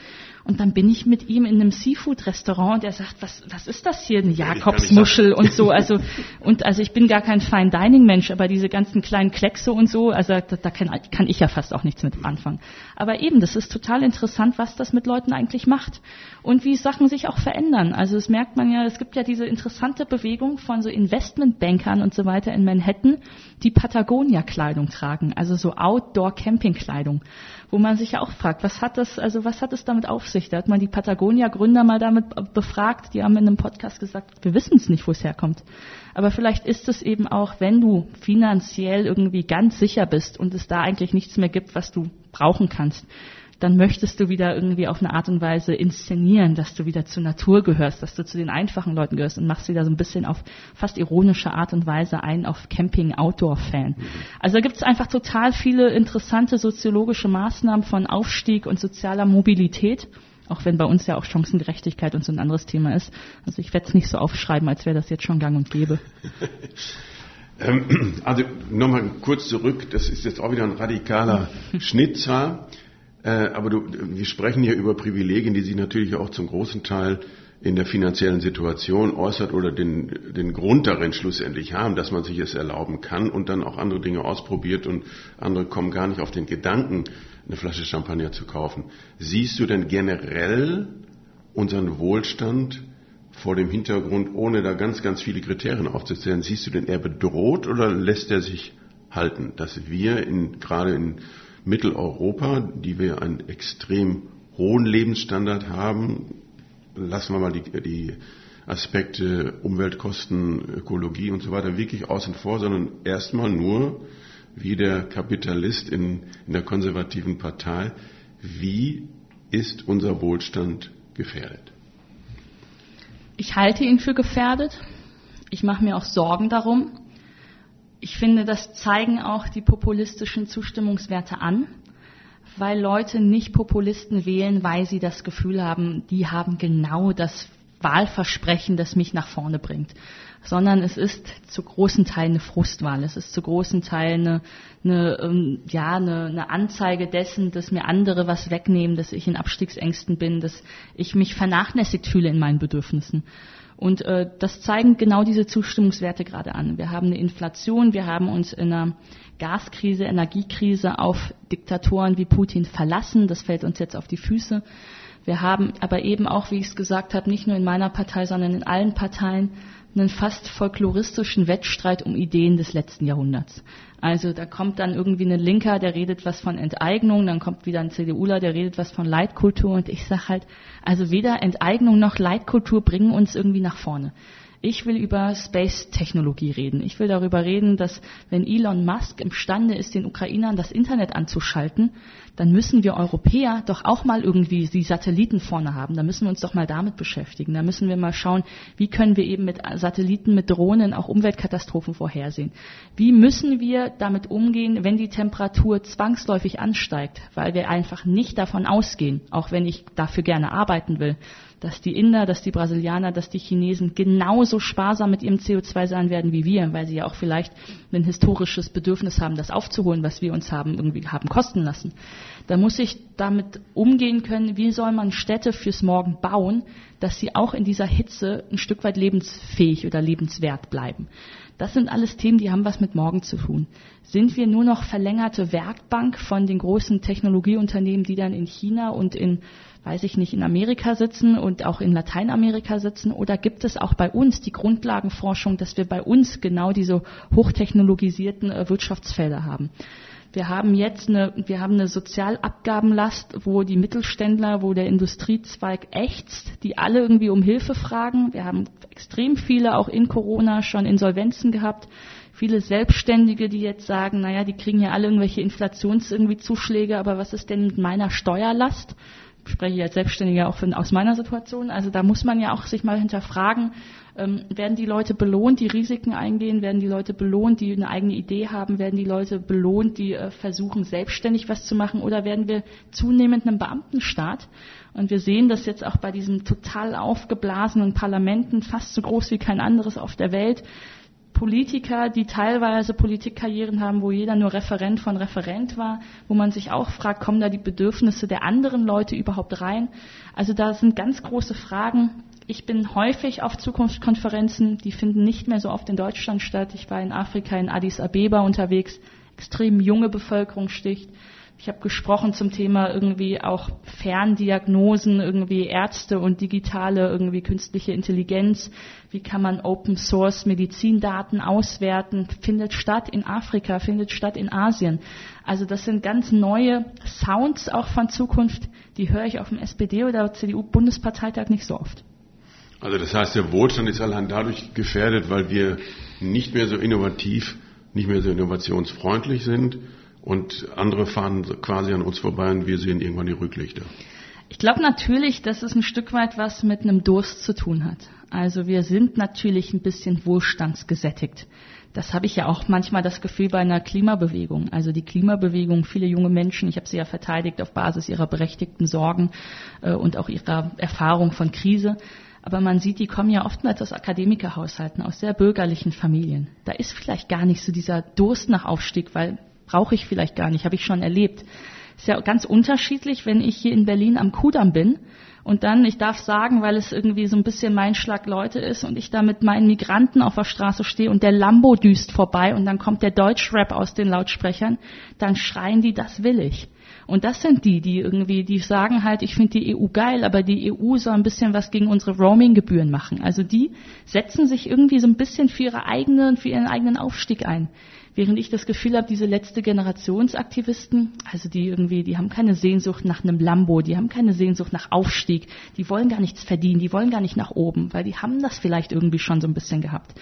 Und dann bin ich mit ihm in einem Seafood-Restaurant und er sagt, was, was ist das hier, eine Jakobsmuschel und so. Also, und also ich bin gar kein Fine Dining Mensch, aber diese ganzen kleinen Kleckse und so, also da, da kann, kann ich ja fast auch nichts mit anfangen. Aber eben, das ist total interessant, was das mit Leuten eigentlich macht und wie Sachen sich auch verändern. Also das merkt man ja, es gibt ja diese interessante Bewegung von so Investmentbankern und so weiter in Manhattan, die Patagonia-Kleidung tragen, also so Outdoor-Camping-Kleidung wo man sich ja auch fragt, was hat das, also was hat es damit auf sich? Da hat man die Patagonia-Gründer mal damit befragt, die haben in einem Podcast gesagt, wir wissen es nicht, wo es herkommt. Aber vielleicht ist es eben auch, wenn du finanziell irgendwie ganz sicher bist und es da eigentlich nichts mehr gibt, was du brauchen kannst, dann möchtest du wieder irgendwie auf eine Art und Weise inszenieren, dass du wieder zur Natur gehörst, dass du zu den einfachen Leuten gehörst und machst wieder so ein bisschen auf fast ironische Art und Weise ein auf Camping-Outdoor-Fan. Also da gibt es einfach total viele interessante soziologische Maßnahmen von Aufstieg und sozialer Mobilität. Auch wenn bei uns ja auch Chancengerechtigkeit und so ein anderes Thema ist. Also ich werde es nicht so aufschreiben, als wäre das jetzt schon gang und gäbe. [LAUGHS] Ähm, also nochmal kurz zurück, das ist jetzt auch wieder ein radikaler [LAUGHS] Schnitt zwar, aber du, wir sprechen hier über Privilegien, die sich natürlich auch zum großen Teil in der finanziellen Situation äußert oder den, den Grund darin schlussendlich haben, dass man sich es erlauben kann und dann auch andere Dinge ausprobiert und andere kommen gar nicht auf den Gedanken, eine Flasche Champagner zu kaufen. Siehst du denn generell unseren Wohlstand vor dem Hintergrund, ohne da ganz, ganz viele Kriterien aufzuzählen, siehst du denn eher bedroht oder lässt er sich halten, dass wir in, gerade in Mitteleuropa, die wir einen extrem hohen Lebensstandard haben, lassen wir mal die, die Aspekte Umweltkosten, Ökologie und so weiter wirklich außen vor, sondern erstmal nur wie der Kapitalist in, in der konservativen Partei, wie ist unser Wohlstand gefährdet? Ich halte ihn für gefährdet. Ich mache mir auch Sorgen darum ich finde, das zeigen auch die populistischen Zustimmungswerte an, weil Leute nicht Populisten wählen, weil sie das Gefühl haben, die haben genau das Wahlversprechen, das mich nach vorne bringt, sondern es ist zu großen Teilen eine Frustwahl. Es ist zu großen Teilen eine, eine, ähm, ja, eine, eine Anzeige dessen, dass mir andere was wegnehmen, dass ich in Abstiegsängsten bin, dass ich mich vernachlässigt fühle in meinen Bedürfnissen. Und äh, das zeigen genau diese Zustimmungswerte gerade an. Wir haben eine Inflation, wir haben uns in einer Gaskrise, Energiekrise auf Diktatoren wie Putin verlassen. Das fällt uns jetzt auf die Füße. Wir haben aber eben auch, wie ich es gesagt habe, nicht nur in meiner Partei, sondern in allen Parteien einen fast folkloristischen Wettstreit um Ideen des letzten Jahrhunderts. Also da kommt dann irgendwie ein Linker, der redet was von Enteignung, dann kommt wieder ein CDUler, der redet was von Leitkultur und ich sage halt, also weder Enteignung noch Leitkultur bringen uns irgendwie nach vorne. Ich will über Space-Technologie reden. Ich will darüber reden, dass wenn Elon Musk imstande ist, den Ukrainern das Internet anzuschalten, dann müssen wir Europäer doch auch mal irgendwie die Satelliten vorne haben. Da müssen wir uns doch mal damit beschäftigen. Da müssen wir mal schauen, wie können wir eben mit Satelliten, mit Drohnen auch Umweltkatastrophen vorhersehen. Wie müssen wir damit umgehen, wenn die Temperatur zwangsläufig ansteigt, weil wir einfach nicht davon ausgehen, auch wenn ich dafür gerne arbeiten will, dass die Inder, dass die Brasilianer, dass die Chinesen genauso sparsam mit ihrem CO2 sein werden wie wir, weil sie ja auch vielleicht ein historisches Bedürfnis haben, das aufzuholen, was wir uns haben irgendwie haben kosten lassen. Da muss ich damit umgehen können, wie soll man Städte fürs Morgen bauen, dass sie auch in dieser Hitze ein Stück weit lebensfähig oder lebenswert bleiben. Das sind alles Themen, die haben was mit morgen zu tun. Sind wir nur noch verlängerte Werkbank von den großen Technologieunternehmen, die dann in China und in weiß ich nicht, in Amerika sitzen und auch in Lateinamerika sitzen? Oder gibt es auch bei uns die Grundlagenforschung, dass wir bei uns genau diese hochtechnologisierten äh, Wirtschaftsfelder haben? Wir haben jetzt eine, wir haben eine Sozialabgabenlast, wo die Mittelständler, wo der Industriezweig ächzt, die alle irgendwie um Hilfe fragen. Wir haben extrem viele auch in Corona schon Insolvenzen gehabt. Viele Selbstständige, die jetzt sagen, naja, die kriegen ja alle irgendwelche Inflations irgendwie Zuschläge, aber was ist denn mit meiner Steuerlast? Spreche als Selbstständiger auch aus meiner Situation. Also da muss man ja auch sich mal hinterfragen, ähm, werden die Leute belohnt, die Risiken eingehen, werden die Leute belohnt, die eine eigene Idee haben, werden die Leute belohnt, die äh, versuchen, selbstständig was zu machen, oder werden wir zunehmend einem Beamtenstaat? Und wir sehen das jetzt auch bei diesen total aufgeblasenen Parlamenten, fast so groß wie kein anderes auf der Welt, Politiker, die teilweise Politikkarrieren haben, wo jeder nur Referent von Referent war, wo man sich auch fragt, kommen da die Bedürfnisse der anderen Leute überhaupt rein? Also da sind ganz große Fragen. Ich bin häufig auf Zukunftskonferenzen, die finden nicht mehr so oft in Deutschland statt. Ich war in Afrika, in Addis Abeba unterwegs, extrem junge Bevölkerung sticht. Ich habe gesprochen zum Thema irgendwie auch Ferndiagnosen, irgendwie Ärzte und digitale, irgendwie künstliche Intelligenz. Wie kann man Open Source Medizindaten auswerten? Findet statt in Afrika, findet statt in Asien. Also das sind ganz neue Sounds auch von Zukunft, die höre ich auf dem SPD oder CDU-Bundesparteitag nicht so oft. Also das heißt, der Wohlstand ist allein dadurch gefährdet, weil wir nicht mehr so innovativ, nicht mehr so innovationsfreundlich sind und andere fahren quasi an uns vorbei und wir sehen irgendwann die Rücklichter. Ich glaube natürlich, dass es ein Stück weit was mit einem Durst zu tun hat. Also wir sind natürlich ein bisschen wohlstandsgesättigt. Das habe ich ja auch manchmal das Gefühl bei einer Klimabewegung. Also die Klimabewegung, viele junge Menschen, ich habe sie ja verteidigt auf Basis ihrer berechtigten Sorgen äh, und auch ihrer Erfahrung von Krise. Aber man sieht, die kommen ja oftmals aus Akademikerhaushalten, aus sehr bürgerlichen Familien. Da ist vielleicht gar nicht so dieser Durst nach Aufstieg, weil brauche ich vielleicht gar nicht, habe ich schon erlebt. Ist ja ganz unterschiedlich, wenn ich hier in Berlin am Kudamm bin und dann, ich darf sagen, weil es irgendwie so ein bisschen mein Schlag Leute ist und ich da mit meinen Migranten auf der Straße stehe und der Lambo düst vorbei und dann kommt der Deutschrap aus den Lautsprechern, dann schreien die, das will ich. Und das sind die, die irgendwie, die sagen halt, ich finde die EU geil, aber die EU soll ein bisschen was gegen unsere Roaming-Gebühren machen. Also die setzen sich irgendwie so ein bisschen für ihre eigenen, für ihren eigenen Aufstieg ein. Während ich das Gefühl habe, diese letzte Generationsaktivisten, also die irgendwie, die haben keine Sehnsucht nach einem Lambo, die haben keine Sehnsucht nach Aufstieg, die wollen gar nichts verdienen, die wollen gar nicht nach oben, weil die haben das vielleicht irgendwie schon so ein bisschen gehabt.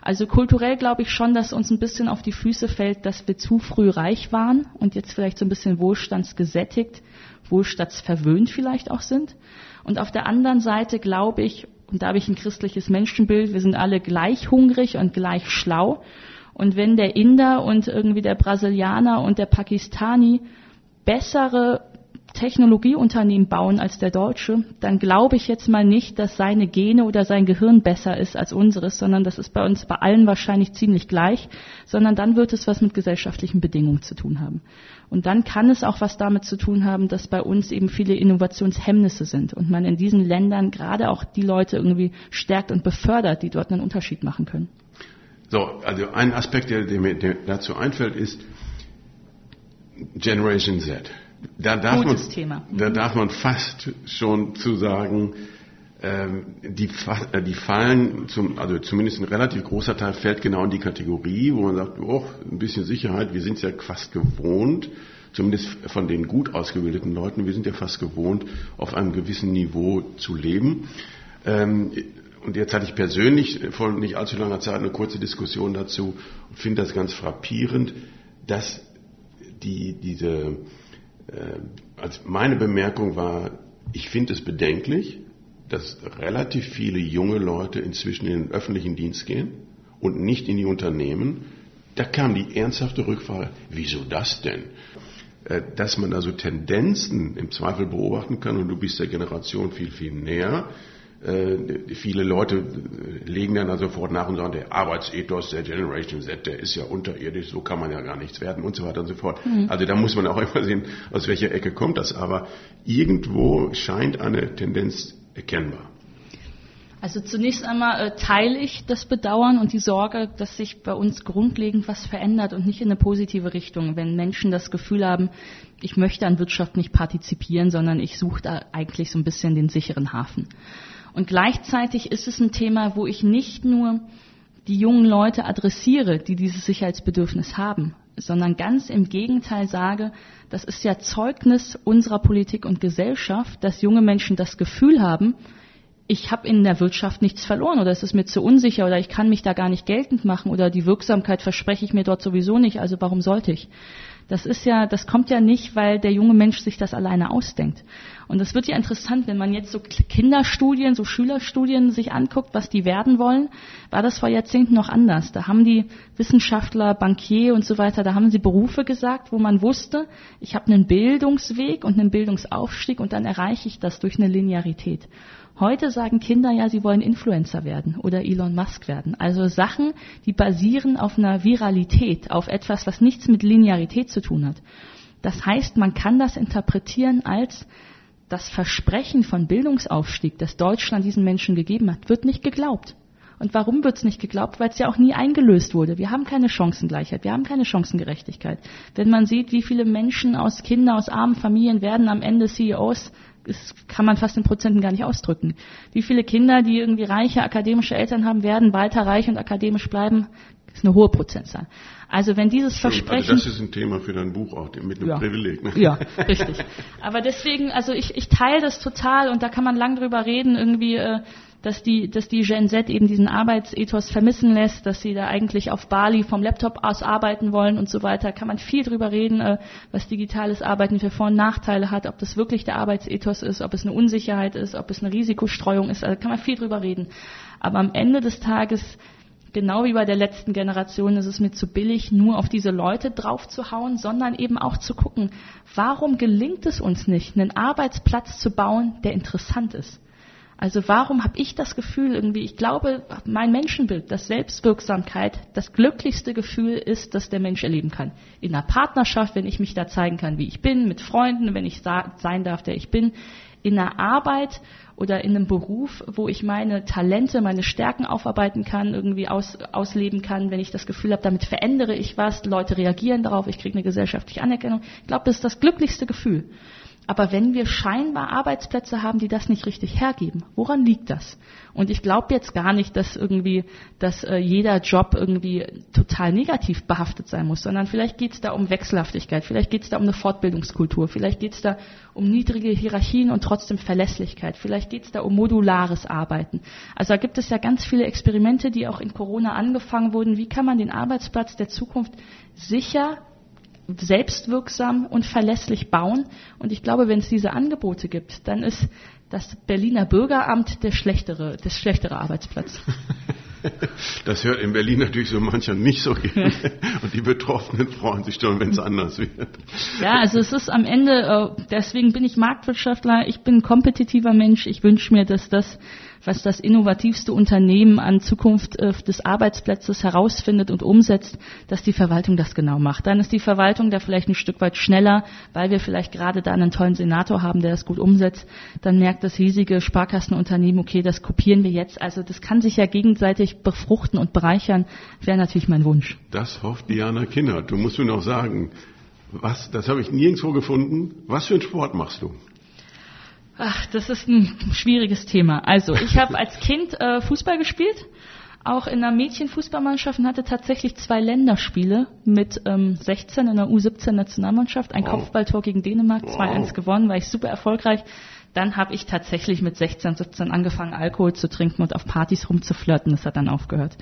Also kulturell glaube ich schon, dass uns ein bisschen auf die Füße fällt, dass wir zu früh reich waren und jetzt vielleicht so ein bisschen wohlstandsgesättigt, wohlstandsverwöhnt vielleicht auch sind. Und auf der anderen Seite glaube ich, und da habe ich ein christliches Menschenbild, wir sind alle gleich hungrig und gleich schlau. Und wenn der Inder und irgendwie der Brasilianer und der Pakistani bessere Technologieunternehmen bauen als der Deutsche, dann glaube ich jetzt mal nicht, dass seine Gene oder sein Gehirn besser ist als unseres, sondern das ist bei uns bei allen wahrscheinlich ziemlich gleich, sondern dann wird es was mit gesellschaftlichen Bedingungen zu tun haben. Und dann kann es auch was damit zu tun haben, dass bei uns eben viele Innovationshemmnisse sind und man in diesen Ländern gerade auch die Leute irgendwie stärkt und befördert, die dort einen Unterschied machen können. So, also ein Aspekt, der, der mir dazu einfällt, ist Generation Z. Da darf, Gutes man, Thema. da mhm. darf man fast schon zu sagen, ähm, die, äh, die fallen, zum, also zumindest ein relativ großer Teil fällt genau in die Kategorie, wo man sagt, oh, ein bisschen Sicherheit, wir sind es ja fast gewohnt, zumindest von den gut ausgebildeten Leuten, wir sind ja fast gewohnt, auf einem gewissen Niveau zu leben. Ähm, und jetzt hatte ich persönlich vor nicht allzu langer Zeit eine kurze Diskussion dazu und finde das ganz frappierend, dass die, diese, äh, also meine Bemerkung war, ich finde es bedenklich, dass relativ viele junge Leute inzwischen in den öffentlichen Dienst gehen und nicht in die Unternehmen. Da kam die ernsthafte Rückfrage, wieso das denn? Äh, dass man also Tendenzen im Zweifel beobachten kann und du bist der Generation viel, viel näher, äh, viele Leute äh, legen dann also sofort nach und sagen, der Arbeitsethos der Generation Z, der ist ja unterirdisch, so kann man ja gar nichts werden und so weiter und so fort. Mhm. Also da muss man auch [LAUGHS] immer sehen, aus welcher Ecke kommt das. Aber irgendwo scheint eine Tendenz erkennbar. Also zunächst einmal äh, teile ich das Bedauern und die Sorge, dass sich bei uns grundlegend was verändert und nicht in eine positive Richtung. Wenn Menschen das Gefühl haben, ich möchte an Wirtschaft nicht partizipieren, sondern ich suche da eigentlich so ein bisschen den sicheren Hafen. Und gleichzeitig ist es ein Thema, wo ich nicht nur die jungen Leute adressiere, die dieses Sicherheitsbedürfnis haben, sondern ganz im Gegenteil sage, das ist ja Zeugnis unserer Politik und Gesellschaft, dass junge Menschen das Gefühl haben, ich habe in der Wirtschaft nichts verloren oder es ist mir zu unsicher oder ich kann mich da gar nicht geltend machen oder die Wirksamkeit verspreche ich mir dort sowieso nicht, also warum sollte ich? Das ist ja, das kommt ja nicht, weil der junge Mensch sich das alleine ausdenkt. Und es wird ja interessant, wenn man jetzt so Kinderstudien, so Schülerstudien sich anguckt, was die werden wollen, war das vor Jahrzehnten noch anders. Da haben die Wissenschaftler, Bankier und so weiter, da haben sie Berufe gesagt, wo man wusste, ich habe einen Bildungsweg und einen Bildungsaufstieg und dann erreiche ich das durch eine Linearität. Heute sagen Kinder ja, sie wollen Influencer werden oder Elon Musk werden. Also Sachen, die basieren auf einer Viralität, auf etwas, was nichts mit Linearität zu tun hat. Das heißt, man kann das interpretieren als das Versprechen von Bildungsaufstieg, das Deutschland diesen Menschen gegeben hat, wird nicht geglaubt. Und warum wird es nicht geglaubt? Weil es ja auch nie eingelöst wurde. Wir haben keine Chancengleichheit, wir haben keine Chancengerechtigkeit. Wenn man sieht, wie viele Menschen aus Kinder aus armen Familien werden am Ende CEOs, das kann man fast in Prozenten gar nicht ausdrücken. Wie viele Kinder, die irgendwie reiche akademische Eltern haben, werden weiter reich und akademisch bleiben, ist eine hohe Prozentzahl. Also wenn dieses Schön, also Versprechen. Also das ist ein Thema für dein Buch auch mit einem ja, Privileg. Ne? Ja, [LAUGHS] richtig. Aber deswegen, also ich, ich teile das total und da kann man lang drüber reden, irgendwie, äh, dass die, dass die Gen Z eben diesen Arbeitsethos vermissen lässt, dass sie da eigentlich auf Bali vom Laptop aus arbeiten wollen und so weiter. Kann man viel drüber reden, äh, was digitales Arbeiten für Vor- und Nachteile hat, ob das wirklich der Arbeitsethos ist, ob es eine Unsicherheit ist, ob es eine Risikostreuung ist. Also kann man viel drüber reden. Aber am Ende des Tages Genau wie bei der letzten Generation ist es mir zu billig, nur auf diese Leute draufzuhauen, sondern eben auch zu gucken, warum gelingt es uns nicht, einen Arbeitsplatz zu bauen, der interessant ist. Also warum habe ich das Gefühl irgendwie, ich glaube, mein Menschenbild, dass Selbstwirksamkeit das glücklichste Gefühl ist, das der Mensch erleben kann. In einer Partnerschaft, wenn ich mich da zeigen kann, wie ich bin, mit Freunden, wenn ich sein darf, der ich bin. In einer Arbeit oder in einem Beruf, wo ich meine Talente, meine Stärken aufarbeiten kann, irgendwie aus, ausleben kann, wenn ich das Gefühl habe, damit verändere ich was, Leute reagieren darauf, ich kriege eine gesellschaftliche Anerkennung. Ich glaube, das ist das glücklichste Gefühl. Aber wenn wir scheinbar Arbeitsplätze haben, die das nicht richtig hergeben, woran liegt das? Und ich glaube jetzt gar nicht, dass irgendwie, dass äh, jeder Job irgendwie total negativ behaftet sein muss, sondern vielleicht geht es da um Wechselhaftigkeit, vielleicht geht es da um eine Fortbildungskultur, vielleicht geht es da um niedrige Hierarchien und trotzdem Verlässlichkeit, vielleicht geht es da um modulares Arbeiten. Also da gibt es ja ganz viele Experimente, die auch in Corona angefangen wurden. Wie kann man den Arbeitsplatz der Zukunft sicher selbstwirksam und verlässlich bauen. Und ich glaube, wenn es diese Angebote gibt, dann ist das Berliner Bürgeramt der schlechtere, der schlechtere Arbeitsplatz. [LAUGHS] Das hört in Berlin natürlich so mancher nicht so gerne. Und die Betroffenen freuen sich schon, wenn es anders wird. Ja, also es ist am Ende, äh, deswegen bin ich Marktwirtschaftler, ich bin ein kompetitiver Mensch. Ich wünsche mir, dass das was das innovativste Unternehmen an Zukunft äh, des Arbeitsplatzes herausfindet und umsetzt, dass die Verwaltung das genau macht. Dann ist die Verwaltung da vielleicht ein Stück weit schneller, weil wir vielleicht gerade da einen tollen Senator haben, der das gut umsetzt. Dann merkt das riesige Sparkassenunternehmen, okay, das kopieren wir jetzt. Also das kann sich ja gegenseitig befruchten und bereichern. Wäre natürlich mein Wunsch. Das hofft Diana Kinder. Du musst mir noch sagen, was, das habe ich nirgendwo gefunden. Was für einen Sport machst du? Ach, das ist ein schwieriges Thema. Also, ich habe als Kind äh, Fußball gespielt, auch in einer Mädchenfußballmannschaft und hatte tatsächlich zwei Länderspiele mit ähm, 16 in der U17-Nationalmannschaft. Ein wow. Kopfballtor gegen Dänemark, 2-1 wow. gewonnen, war ich super erfolgreich. Dann habe ich tatsächlich mit 16, 17 angefangen, Alkohol zu trinken und auf Partys rumzuflirten. Das hat dann aufgehört.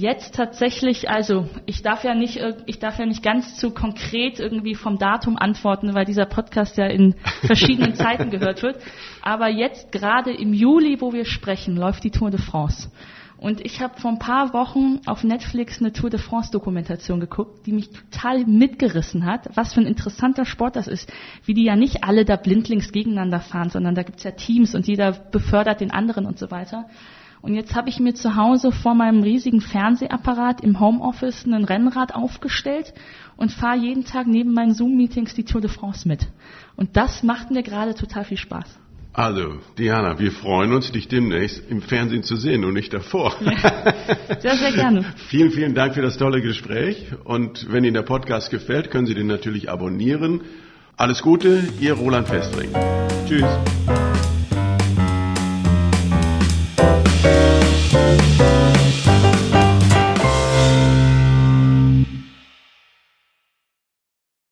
Jetzt tatsächlich, also ich darf ja nicht, äh, ich darf ja nicht ganz zu konkret irgendwie vom Datum antworten, weil dieser Podcast ja in verschiedenen [LAUGHS] Zeiten gehört wird. Aber jetzt gerade im Juli, wo wir sprechen, läuft die Tour de France. Und ich habe vor ein paar Wochen auf Netflix eine Tour de France Dokumentation geguckt, die mich total mitgerissen hat, was für ein interessanter Sport das ist. Wie die ja nicht alle da blindlings gegeneinander fahren, sondern da gibt's ja Teams und jeder befördert den anderen und so weiter. Und jetzt habe ich mir zu Hause vor meinem riesigen Fernsehapparat im Homeoffice ein Rennrad aufgestellt und fahre jeden Tag neben meinen Zoom-Meetings die Tour de France mit. Und das macht mir gerade total viel Spaß. Also, Diana, wir freuen uns, dich demnächst im Fernsehen zu sehen und nicht davor. Ja, sehr, sehr gerne. [LAUGHS] vielen, vielen Dank für das tolle Gespräch. Und wenn Ihnen der Podcast gefällt, können Sie den natürlich abonnieren. Alles Gute, Ihr Roland Festring. Tschüss.